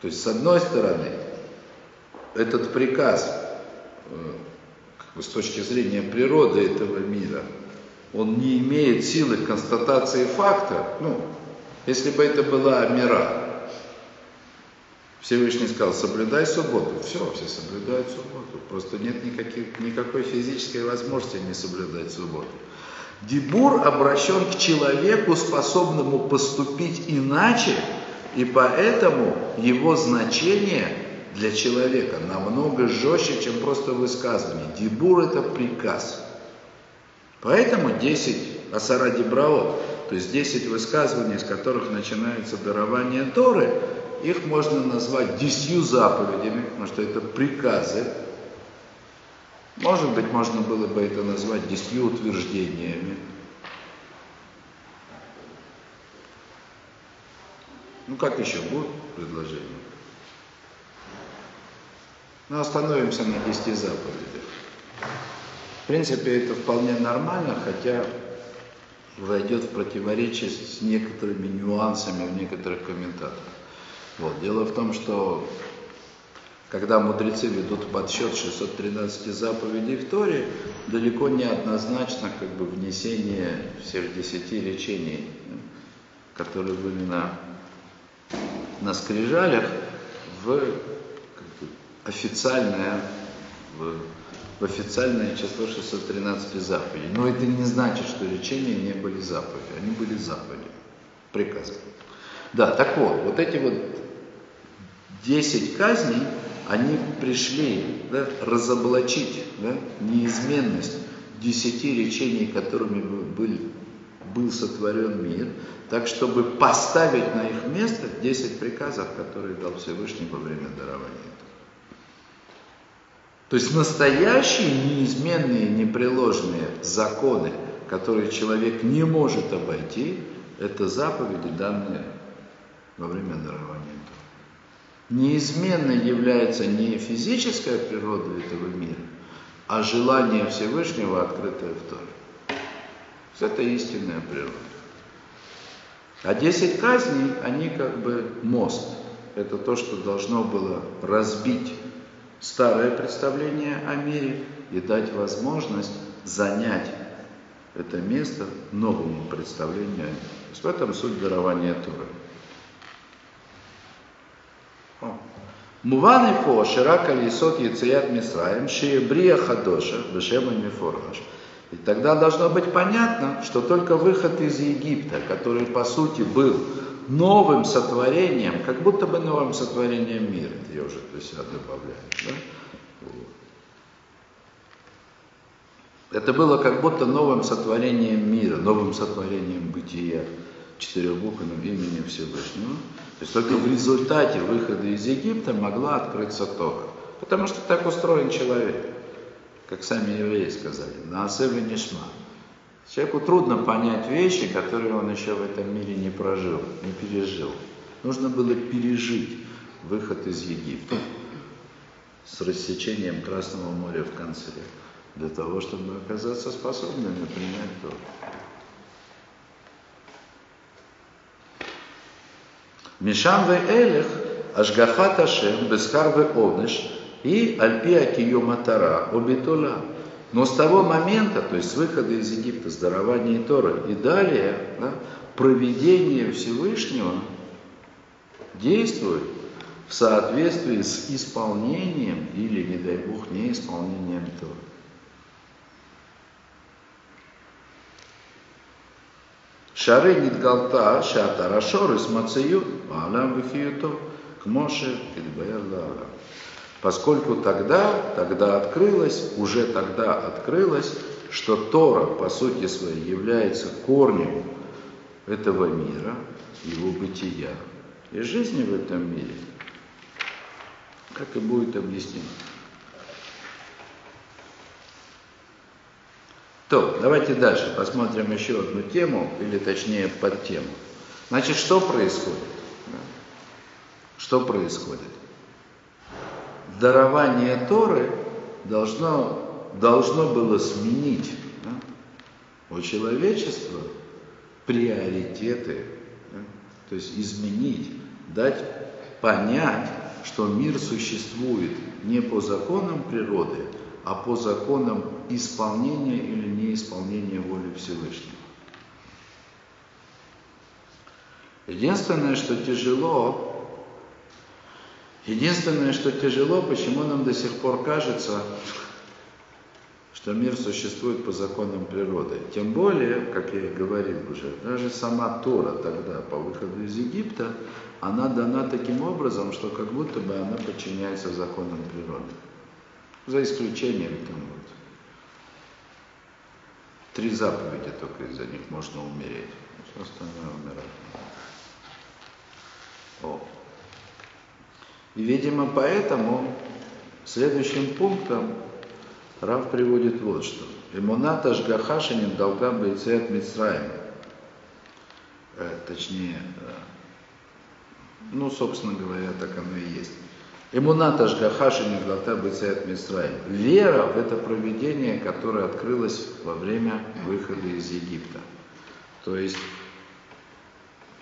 То есть, с одной стороны, этот приказ, э, как бы с точки зрения природы этого мира, он не имеет силы констатации факта, ну, если бы это была мира, Всевышний сказал, соблюдай субботу. Все, все соблюдают субботу. Просто нет никаких, никакой физической возможности не соблюдать субботу. Дебур обращен к человеку, способному поступить иначе, и поэтому его значение для человека намного жестче, чем просто высказывание. Дебур это приказ. Поэтому 10 Асара Дебраот то есть 10 высказываний, из которых начинается дарование Торы, их можно назвать десятью заповедями, потому что это приказы. Может быть, можно было бы это назвать десятью утверждениями. Ну, как еще будут предложения? Ну, остановимся на десяти заповедях. В принципе, это вполне нормально, хотя войдет в противоречие с некоторыми нюансами в некоторых комментаторах. Вот. Дело в том, что когда мудрецы ведут подсчет 613 заповедей в Торе, далеко не однозначно как бы внесение всех десяти речений, которые были на, на скрижалях, в как бы, официальное, в в официальное число 613 заповедей. Но это не значит, что лечения не были заповеди. Они были заповеди, приказы. Да, так вот, вот эти вот 10 казней, они пришли да, разоблачить да, неизменность десяти речений, которыми были был сотворен мир, так чтобы поставить на их место 10 приказов, которые дал Всевышний во время дарования. То есть настоящие неизменные, непреложные законы, которые человек не может обойти, это заповеди, данные во время дарования. Неизменной является не физическая природа этого мира, а желание Всевышнего, открытое в Торе. Это истинная природа. А 10 казней, они как бы мост. Это то, что должно было разбить старое представление о мире и дать возможность занять это место новому представлению о мире. То есть в этом суть дарования Торы. Муван и фо, ширак алисот яцият мисраем, шиебрия хадоша, бешема мифорхаш. И тогда должно быть понятно, что только выход из Египта, который по сути был новым сотворением, как будто бы новым сотворением мира, я уже для себя добавляю, да? Это было как будто новым сотворением мира, новым сотворением бытия четырехбуквенным именем Всевышнего. То есть только в результате выхода из Египта могла открыться Тора. Потому что так устроен человек, как сами евреи сказали, на Асеве Нишма. Человеку трудно понять вещи, которые он еще в этом мире не прожил, не пережил. Нужно было пережить выход из Египта с рассечением Красного моря в конце, для того, чтобы оказаться способными принять Тору. Мишам ве элех, ашгафат Ашем, бесхар ве онеш, и альпия киюматара, обитула. Но с того момента, то есть с выхода из Египта, с дарования Торы и далее, да, проведение Всевышнего действует в соответствии с исполнением или, не дай Бог, неисполнением Торы. Шары нидгалта шата рашор из мацию, алам вихиюто, к Моше Поскольку тогда, тогда открылось, уже тогда открылось, что Тора по сути своей является корнем этого мира, его бытия и жизни в этом мире, как и будет объяснено. То, давайте дальше посмотрим еще одну тему, или точнее под тему. Значит, что происходит? Что происходит? Дарование Торы должно, должно было сменить да, у человечества приоритеты, да, то есть изменить, дать понять, что мир существует не по законам природы, а по законам исполнения или неисполнения воли Всевышнего. Единственное, что тяжело, единственное, что тяжело, почему нам до сих пор кажется, что мир существует по законам природы. Тем более, как я и говорил уже, даже сама Тора тогда, по выходу из Египта, она дана таким образом, что как будто бы она подчиняется законам природы. За исключением там вот три заповеди только из-за них можно умереть. Все остальное умирать. О. И, видимо, поэтому следующим пунктом Рав приводит вот что. Эмуната Жгахашинин долга бойцеет Мицраем. Э, точнее, э, ну, собственно говоря, так оно и есть. Эмуната Жгахаши Миглата Бецеят Мисраим. Вера в это проведение, которое открылось во время выхода из Египта. То есть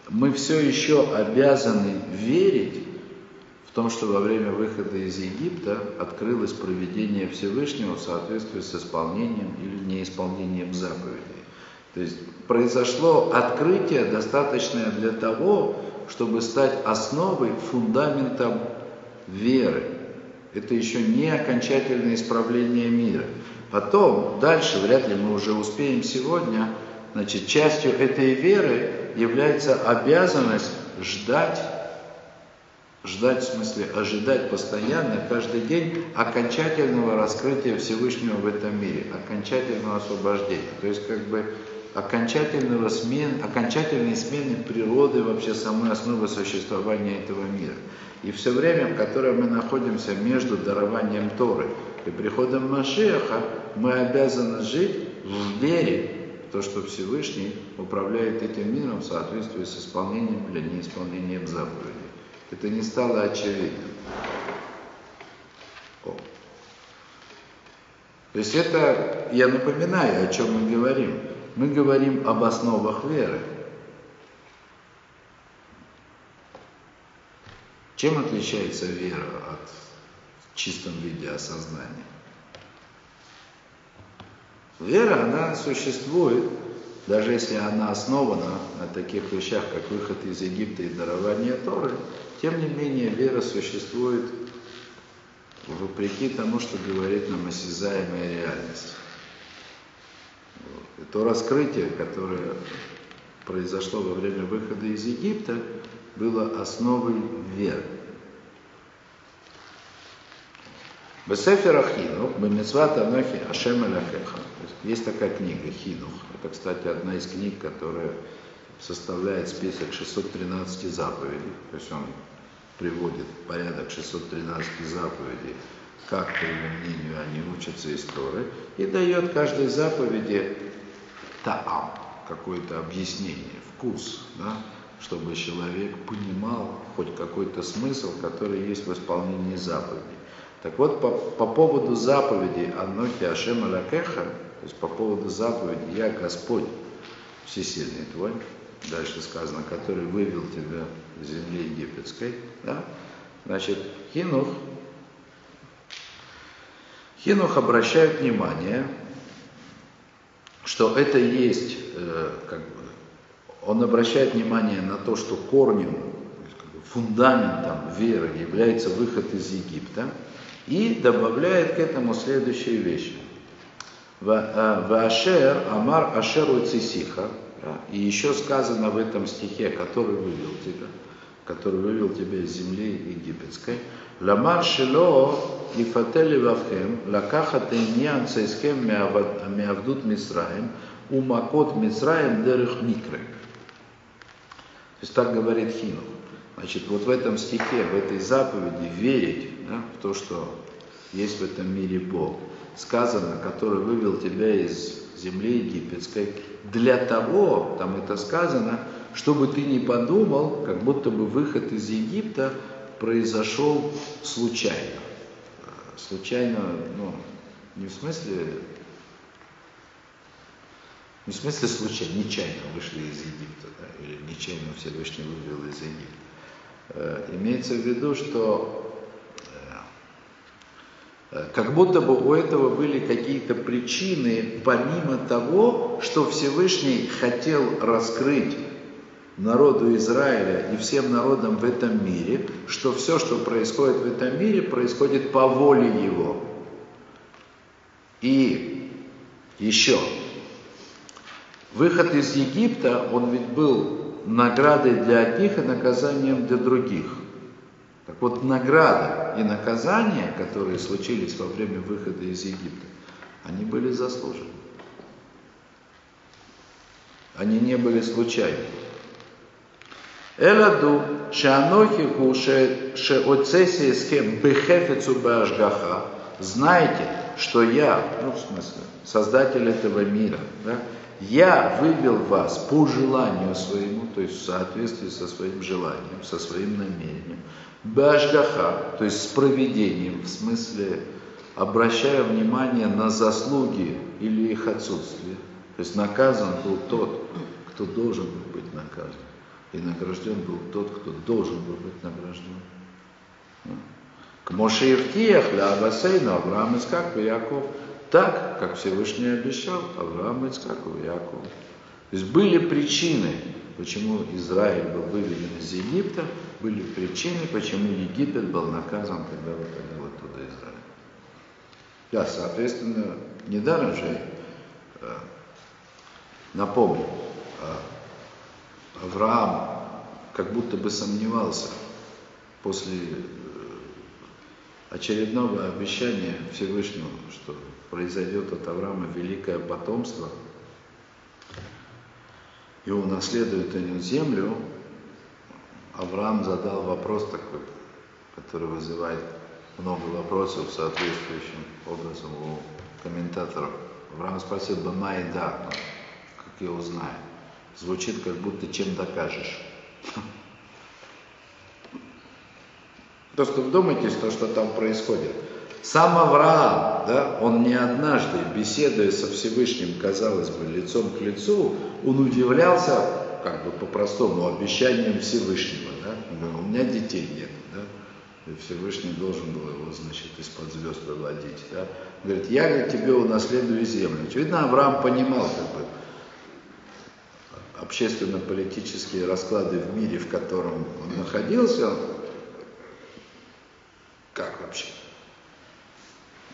мы все еще обязаны верить в том, что во время выхода из Египта открылось проведение Всевышнего в соответствии с исполнением или неисполнением заповедей. То есть произошло открытие, достаточное для того, чтобы стать основой, фундаментом веры. Это еще не окончательное исправление мира. Потом, дальше, вряд ли мы уже успеем сегодня, значит, частью этой веры является обязанность ждать, ждать в смысле ожидать постоянно, каждый день окончательного раскрытия Всевышнего в этом мире, окончательного освобождения. То есть как бы окончательного смен, окончательной смены природы, вообще самой основы существования этого мира. И все время, в котором мы находимся между дарованием Торы и приходом Машеха, мы обязаны жить в вере в то, что Всевышний управляет этим миром в соответствии с исполнением или неисполнением заповедей. Это не стало очевидным. О. То есть это, я напоминаю, о чем мы говорим. Мы говорим об основах веры. Чем отличается вера от в чистом виде осознания? Вера, она существует, даже если она основана на таких вещах, как выход из Египта и дарование Торы, тем не менее вера существует вопреки тому, что говорит нам осязаемая реальность. То раскрытие, которое произошло во время выхода из Египта, было основой веры. Бесефера Хинух, Бемецват Анахи Ашем Аляхеха. Есть такая книга Хинух. Это, кстати, одна из книг, которая составляет список 613 заповедей. То есть он приводит порядок 613 заповедей, как, по его мнению, они учатся из Торы, и дает каждой заповеди таам, какое-то объяснение, вкус, да, чтобы человек понимал хоть какой-то смысл, который есть в исполнении заповедей. Так вот, по, по поводу заповеди Анохи Ашем Алякеха, то есть по поводу заповеди «Я Господь, всесильный твой», дальше сказано, который вывел тебя из земли египетской, да? значит, Хинух, Хинух обращает внимание, что это есть, э, как бы, он обращает внимание на то, что корнем, фундаментом веры является выход из Египта, и добавляет к этому следующие вещи. Вашер Амар Ашеру Цисиха, и еще сказано в этом стихе, который вывел тебя, который вывел тебя из земли египетской, Шило и Фатели Вавхем, Лакахат Иньян Цейскем Меавдут Мисраем, Умакот Мисраем Дерых Микры. То есть так говорит Хинух. Значит, вот в этом стихе, в этой заповеди верить да, в то, что есть в этом мире Бог, сказано, который вывел тебя из земли египетской, для того, там это сказано, чтобы ты не подумал, как будто бы выход из Египта произошел случайно. Случайно, ну, не в смысле, не в смысле случайно, нечаянно вышли из Египта, да, или нечаянно Всевышний вывел из Египта. Э, имеется в виду, что Э, как будто бы у этого были какие-то причины, помимо того, что Всевышний хотел раскрыть народу Израиля и всем народам в этом мире, что все, что происходит в этом мире, происходит по воле Его. И еще, выход из Египта, он ведь был наградой для одних и наказанием для других – так вот, награда и наказания, которые случились во время выхода из Египта, они были заслужены. Они не были случайны. Эладу шанохи гу шеоцеси эскем бехефецу башгаха. Знайте, что я, ну в смысле, создатель этого мира, да, я вывел вас по желанию своему, то есть в соответствии со своим желанием, со своим намерением, Башгаха, то есть с проведением, в смысле обращая внимание на заслуги или их отсутствие. То есть наказан был тот, кто должен был быть наказан. И награжден был тот, кто должен был быть награжден. К Моше Евтиях, для Абасейна, Авраам, Искак Яков. Так, как Всевышний обещал, Авраам, Искак и Яков. То есть были причины, почему Израиль был выведен из Египта, были причины, почему Египет был наказан, когда выходил оттуда Израиль. Да, соответственно, недаром же, э, напомню, э, Авраам как будто бы сомневался после э, очередного обещания Всевышнего, что произойдет от Авраама великое потомство – и унаследуют они землю, Авраам задал вопрос такой, который вызывает много вопросов соответствующим образом у комментаторов. Авраам спросил бы да, ну, как я узнаю. Звучит, как будто чем докажешь. Просто вдумайтесь то, что там происходит. Сам Авраам, да, он не однажды, беседуя со Всевышним, казалось бы, лицом к лицу, он удивлялся, как бы по-простому, обещанием Всевышнего. Да? у меня детей нет. Да? И Всевышний должен был его, значит, из-под звезд выводить. Да? говорит, я говорит, тебе унаследую землю. Очевидно, Авраам понимал, как бы, общественно-политические расклады в мире, в котором он находился, как вообще?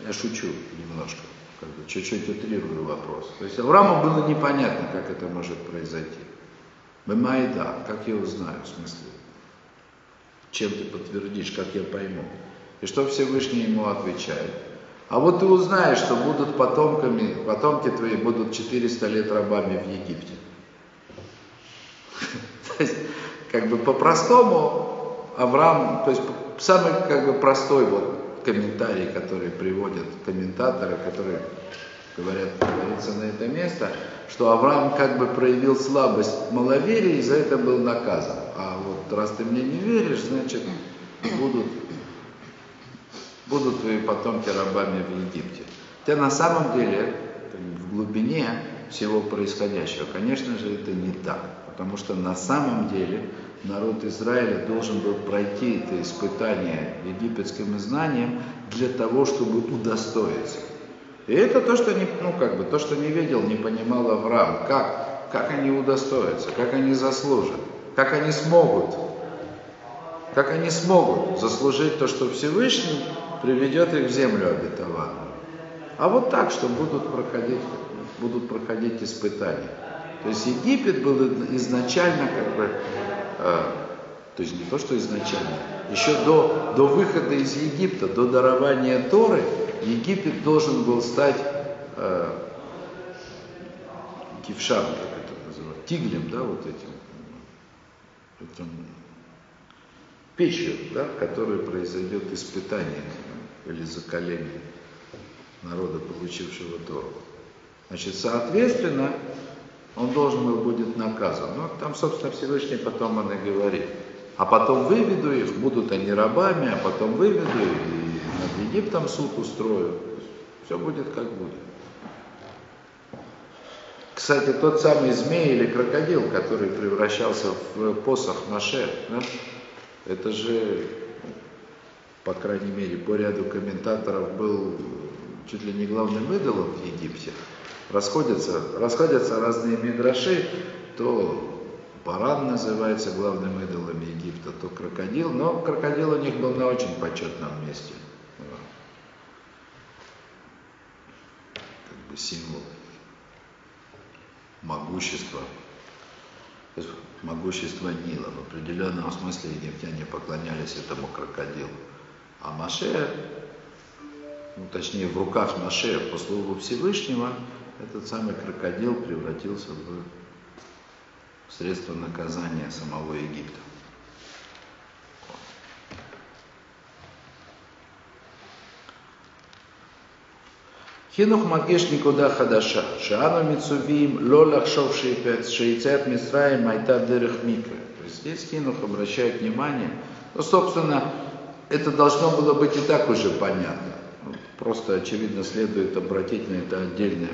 Я шучу немножко, как бы чуть-чуть утрирую вопрос. То есть Аврааму было непонятно, как это может произойти. Бемайда, как я узнаю, в смысле, чем ты подтвердишь, как я пойму. И что Всевышний ему отвечает? А вот ты узнаешь, что будут потомками, потомки твои будут 400 лет рабами в Египте. То есть, как бы по-простому Авраам, то есть самый как бы простой вот комментарий, который приводят комментаторы, которые говорят, говорится на это место, что Авраам как бы проявил слабость маловерия и за это был наказан. А вот раз ты мне не веришь, значит будут, будут твои потомки рабами в Египте. Хотя на самом деле в глубине всего происходящего, конечно же, это не так. Потому что на самом деле народ Израиля должен был пройти это испытание египетским знанием для того, чтобы удостоиться. И это то, что не, ну, как бы, то, что не видел, не понимал Авраам, как, как они удостоятся, как они заслужат, как они смогут, как они смогут заслужить то, что Всевышний приведет их в землю обетованную. А вот так, что будут проходить, будут проходить испытания. То есть Египет был изначально как бы, э, то есть не то, что изначально, еще до, до выхода из Египта, до дарования Торы, Египет должен был стать э, кившам, как это называют, тиглем, да, вот этим, этим печью, да, в которой произойдет испытание или закаление народа, получившего Тору. Значит, соответственно, он должен был будет наказан. Ну, там, собственно, Всевышний потом он и говорит. А потом выведу их, будут они рабами, а потом выведу и над Египтом суд устрою. Все будет как будет. Кстати, тот самый змей или крокодил, который превращался в посох Маше, да, это же, по крайней мере, по ряду комментаторов был чуть ли не главным идолом в Египте расходятся, расходятся разные мидраши, то баран называется главным идолом Египта, то крокодил, но крокодил у них был на очень почетном месте. Как бы символ могущества, могущества Нила. В определенном смысле египтяне поклонялись этому крокодилу. А Маше, ну, точнее в руках Маше по слову Всевышнего, этот самый крокодил превратился в средство наказания самого Египта. Никуда хадаша. Шаану мицувим ло лахшов шейцет мисраем майта дырых микро. То есть здесь Хинух обращает внимание, ну, собственно, это должно было быть и так уже понятно. Просто, очевидно, следует обратить на это отдельное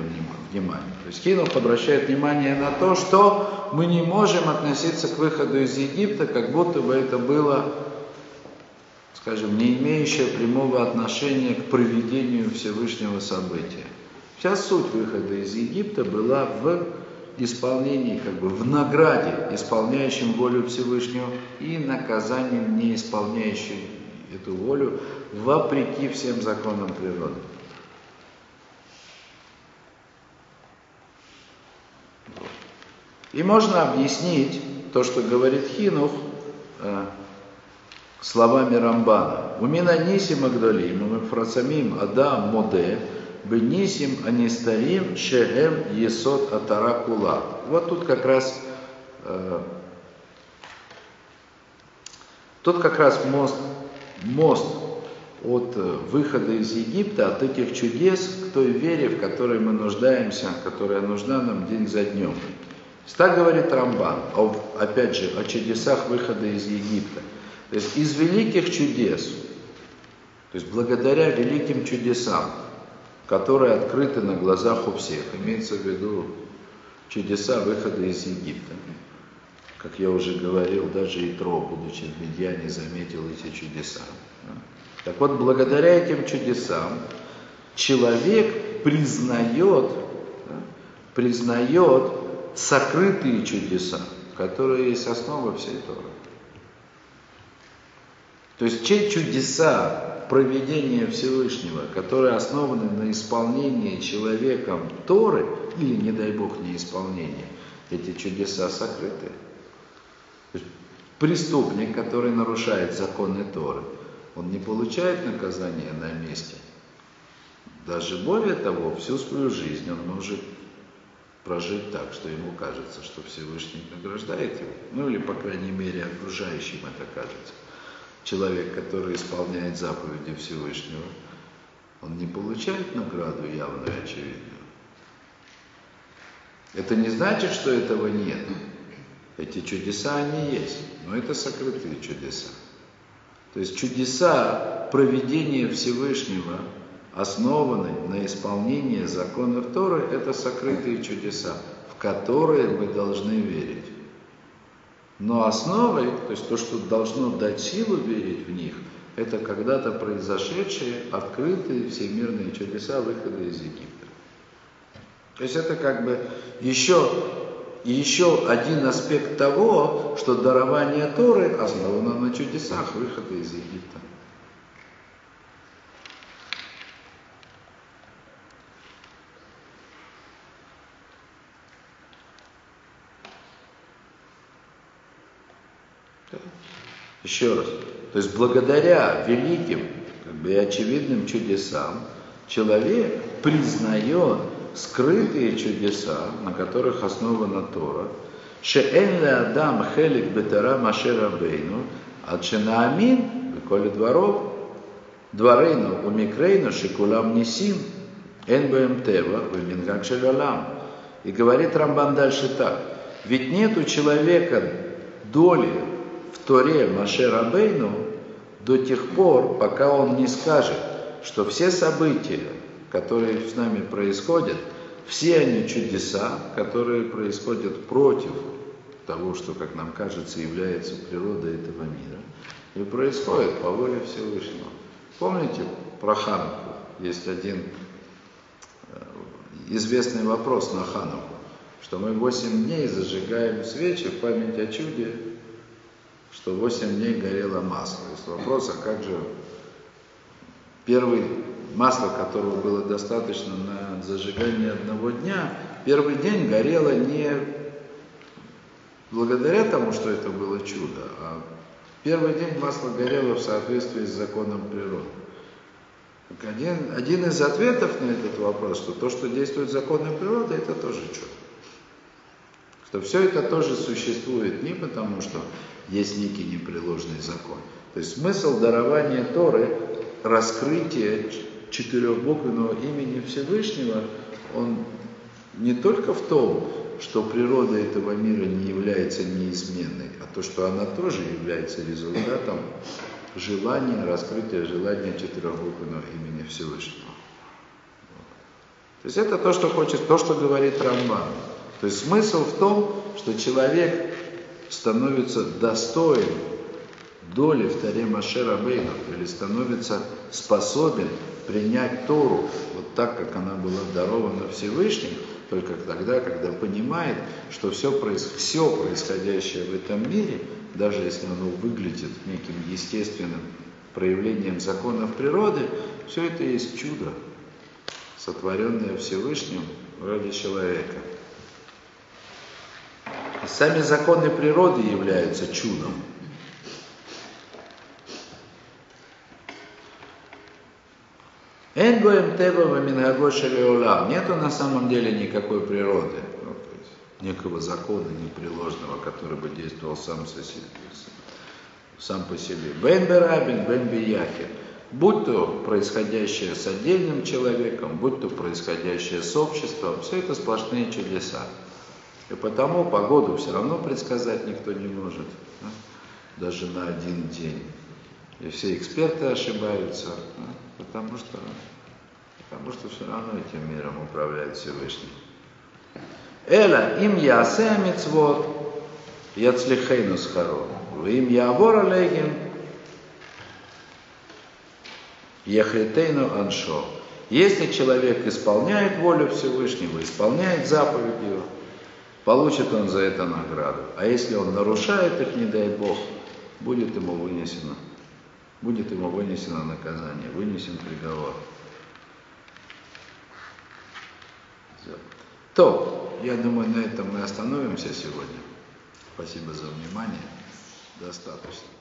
внимание. То есть Хинов обращает внимание на то, что мы не можем относиться к выходу из Египта, как будто бы это было, скажем, не имеющее прямого отношения к проведению Всевышнего события. Вся суть выхода из Египта была в исполнении, как бы в награде, исполняющим волю Всевышнего и наказанием, не исполняющим эту волю вопреки всем законам природы. И можно объяснить то, что говорит Хинух, э, словами Рамбана. Умина нисим агдолим, умифрацамим адам моде, бенисим анистарим шехем есот атаракула. Вот тут как раз э, тот как раз мост, мост от э, выхода из Египта, от этих чудес к той вере, в которой мы нуждаемся, которая нужна нам день за днем. Так говорит Рамбан, опять же, о чудесах выхода из Египта. То есть из великих чудес, то есть благодаря великим чудесам, которые открыты на глазах у всех, имеется в виду чудеса выхода из Египта. Как я уже говорил, даже Итро, будучи в Медьяне, заметил эти чудеса. Так вот, благодаря этим чудесам человек признает, признает сокрытые чудеса, которые есть основа всей Торы. То есть те чудеса проведения Всевышнего, которые основаны на исполнении человеком Торы, или, не дай Бог, неисполнение, эти чудеса сокрыты. Преступник, который нарушает законы Торы, он не получает наказание на месте. Даже более того, всю свою жизнь он может прожить так, что ему кажется, что Всевышний награждает его. Ну или, по крайней мере, окружающим это кажется. Человек, который исполняет заповеди Всевышнего, он не получает награду явную и очевидную. Это не значит, что этого нет. Эти чудеса, они есть, но это сокрытые чудеса. То есть чудеса проведения Всевышнего основаны на исполнении законов Торы, это сокрытые чудеса, в которые мы должны верить. Но основой, то есть то, что должно дать силу верить в них, это когда-то произошедшие открытые всемирные чудеса выхода из Египта. То есть это как бы еще, еще один аспект того, что дарование Торы основано на чудесах выхода из Египта. Еще раз. То есть благодаря великим как бы, и очевидным чудесам человек признает скрытые чудеса, на которых основана Тора, Шеэн ле Адам хелик бетера машера бейну, а Шенаамин, коли дворов, дворейну у микрейну шикулам нисим, эн бэм тева, в мингак шелялам. И говорит Рамбан дальше так. Ведь нет у человека доли в Торе Машера Бейну до тех пор, пока он не скажет, что все события, которые с нами происходят, все они чудеса, которые происходят против того, что, как нам кажется, является природой этого мира, и происходят по воле Всевышнего. Помните про Хануку? Есть один э, известный вопрос на Хануку, что мы 8 дней зажигаем свечи в память о чуде, что 8 дней горело масло. Есть вопрос, а как же первый масла, которого было достаточно на зажигание одного дня, первый день горело не благодаря тому, что это было чудо, а первый день масло горело в соответствии с законом природы. Один, один из ответов на этот вопрос, что то, что действует законы природы, это тоже чудо. Что все это тоже существует не потому, что есть некий непреложный закон. То есть смысл дарования Торы – раскрытие четырехбуквенного имени Всевышнего, он не только в том, что природа этого мира не является неизменной, а то, что она тоже является результатом желания, раскрытия желания четырехбуквенного имени Всевышнего. То есть это то, что хочет, то, что говорит Рамбан. То есть смысл в том, что человек становится достоин доли в Таре Машера Бейну, или становится способен принять Тору вот так, как она была дарована Всевышним, только тогда, когда понимает, что все, проис... все происходящее в этом мире, даже если оно выглядит неким естественным проявлением законов природы, все это есть чудо, сотворенное Всевышним ради человека. И сами законы природы являются чудом. Энгоем тева мингаго шелеолам. Нету на самом деле никакой природы. Ну, некого закона непреложного, который бы действовал сам, сам по себе. Бен Берабин, Бен Бияхи. Будь то происходящее с отдельным человеком, будь то происходящее с обществом, все это сплошные чудеса. И потому погоду все равно предсказать никто не может, да, даже на один день. И все эксперты ошибаются, да, потому что, потому что все равно этим миром управляет Всевышний. Эла им ясе мицвот яцлихейну схаро. Им явор алейгим яхритейну аншо. Если человек исполняет волю Всевышнего, исполняет заповедь его, получит он за это награду. А если он нарушает их, не дай Бог, будет ему вынесено, будет ему вынесено наказание, вынесен приговор. Всё. То, я думаю, на этом мы остановимся сегодня. Спасибо за внимание. Достаточно.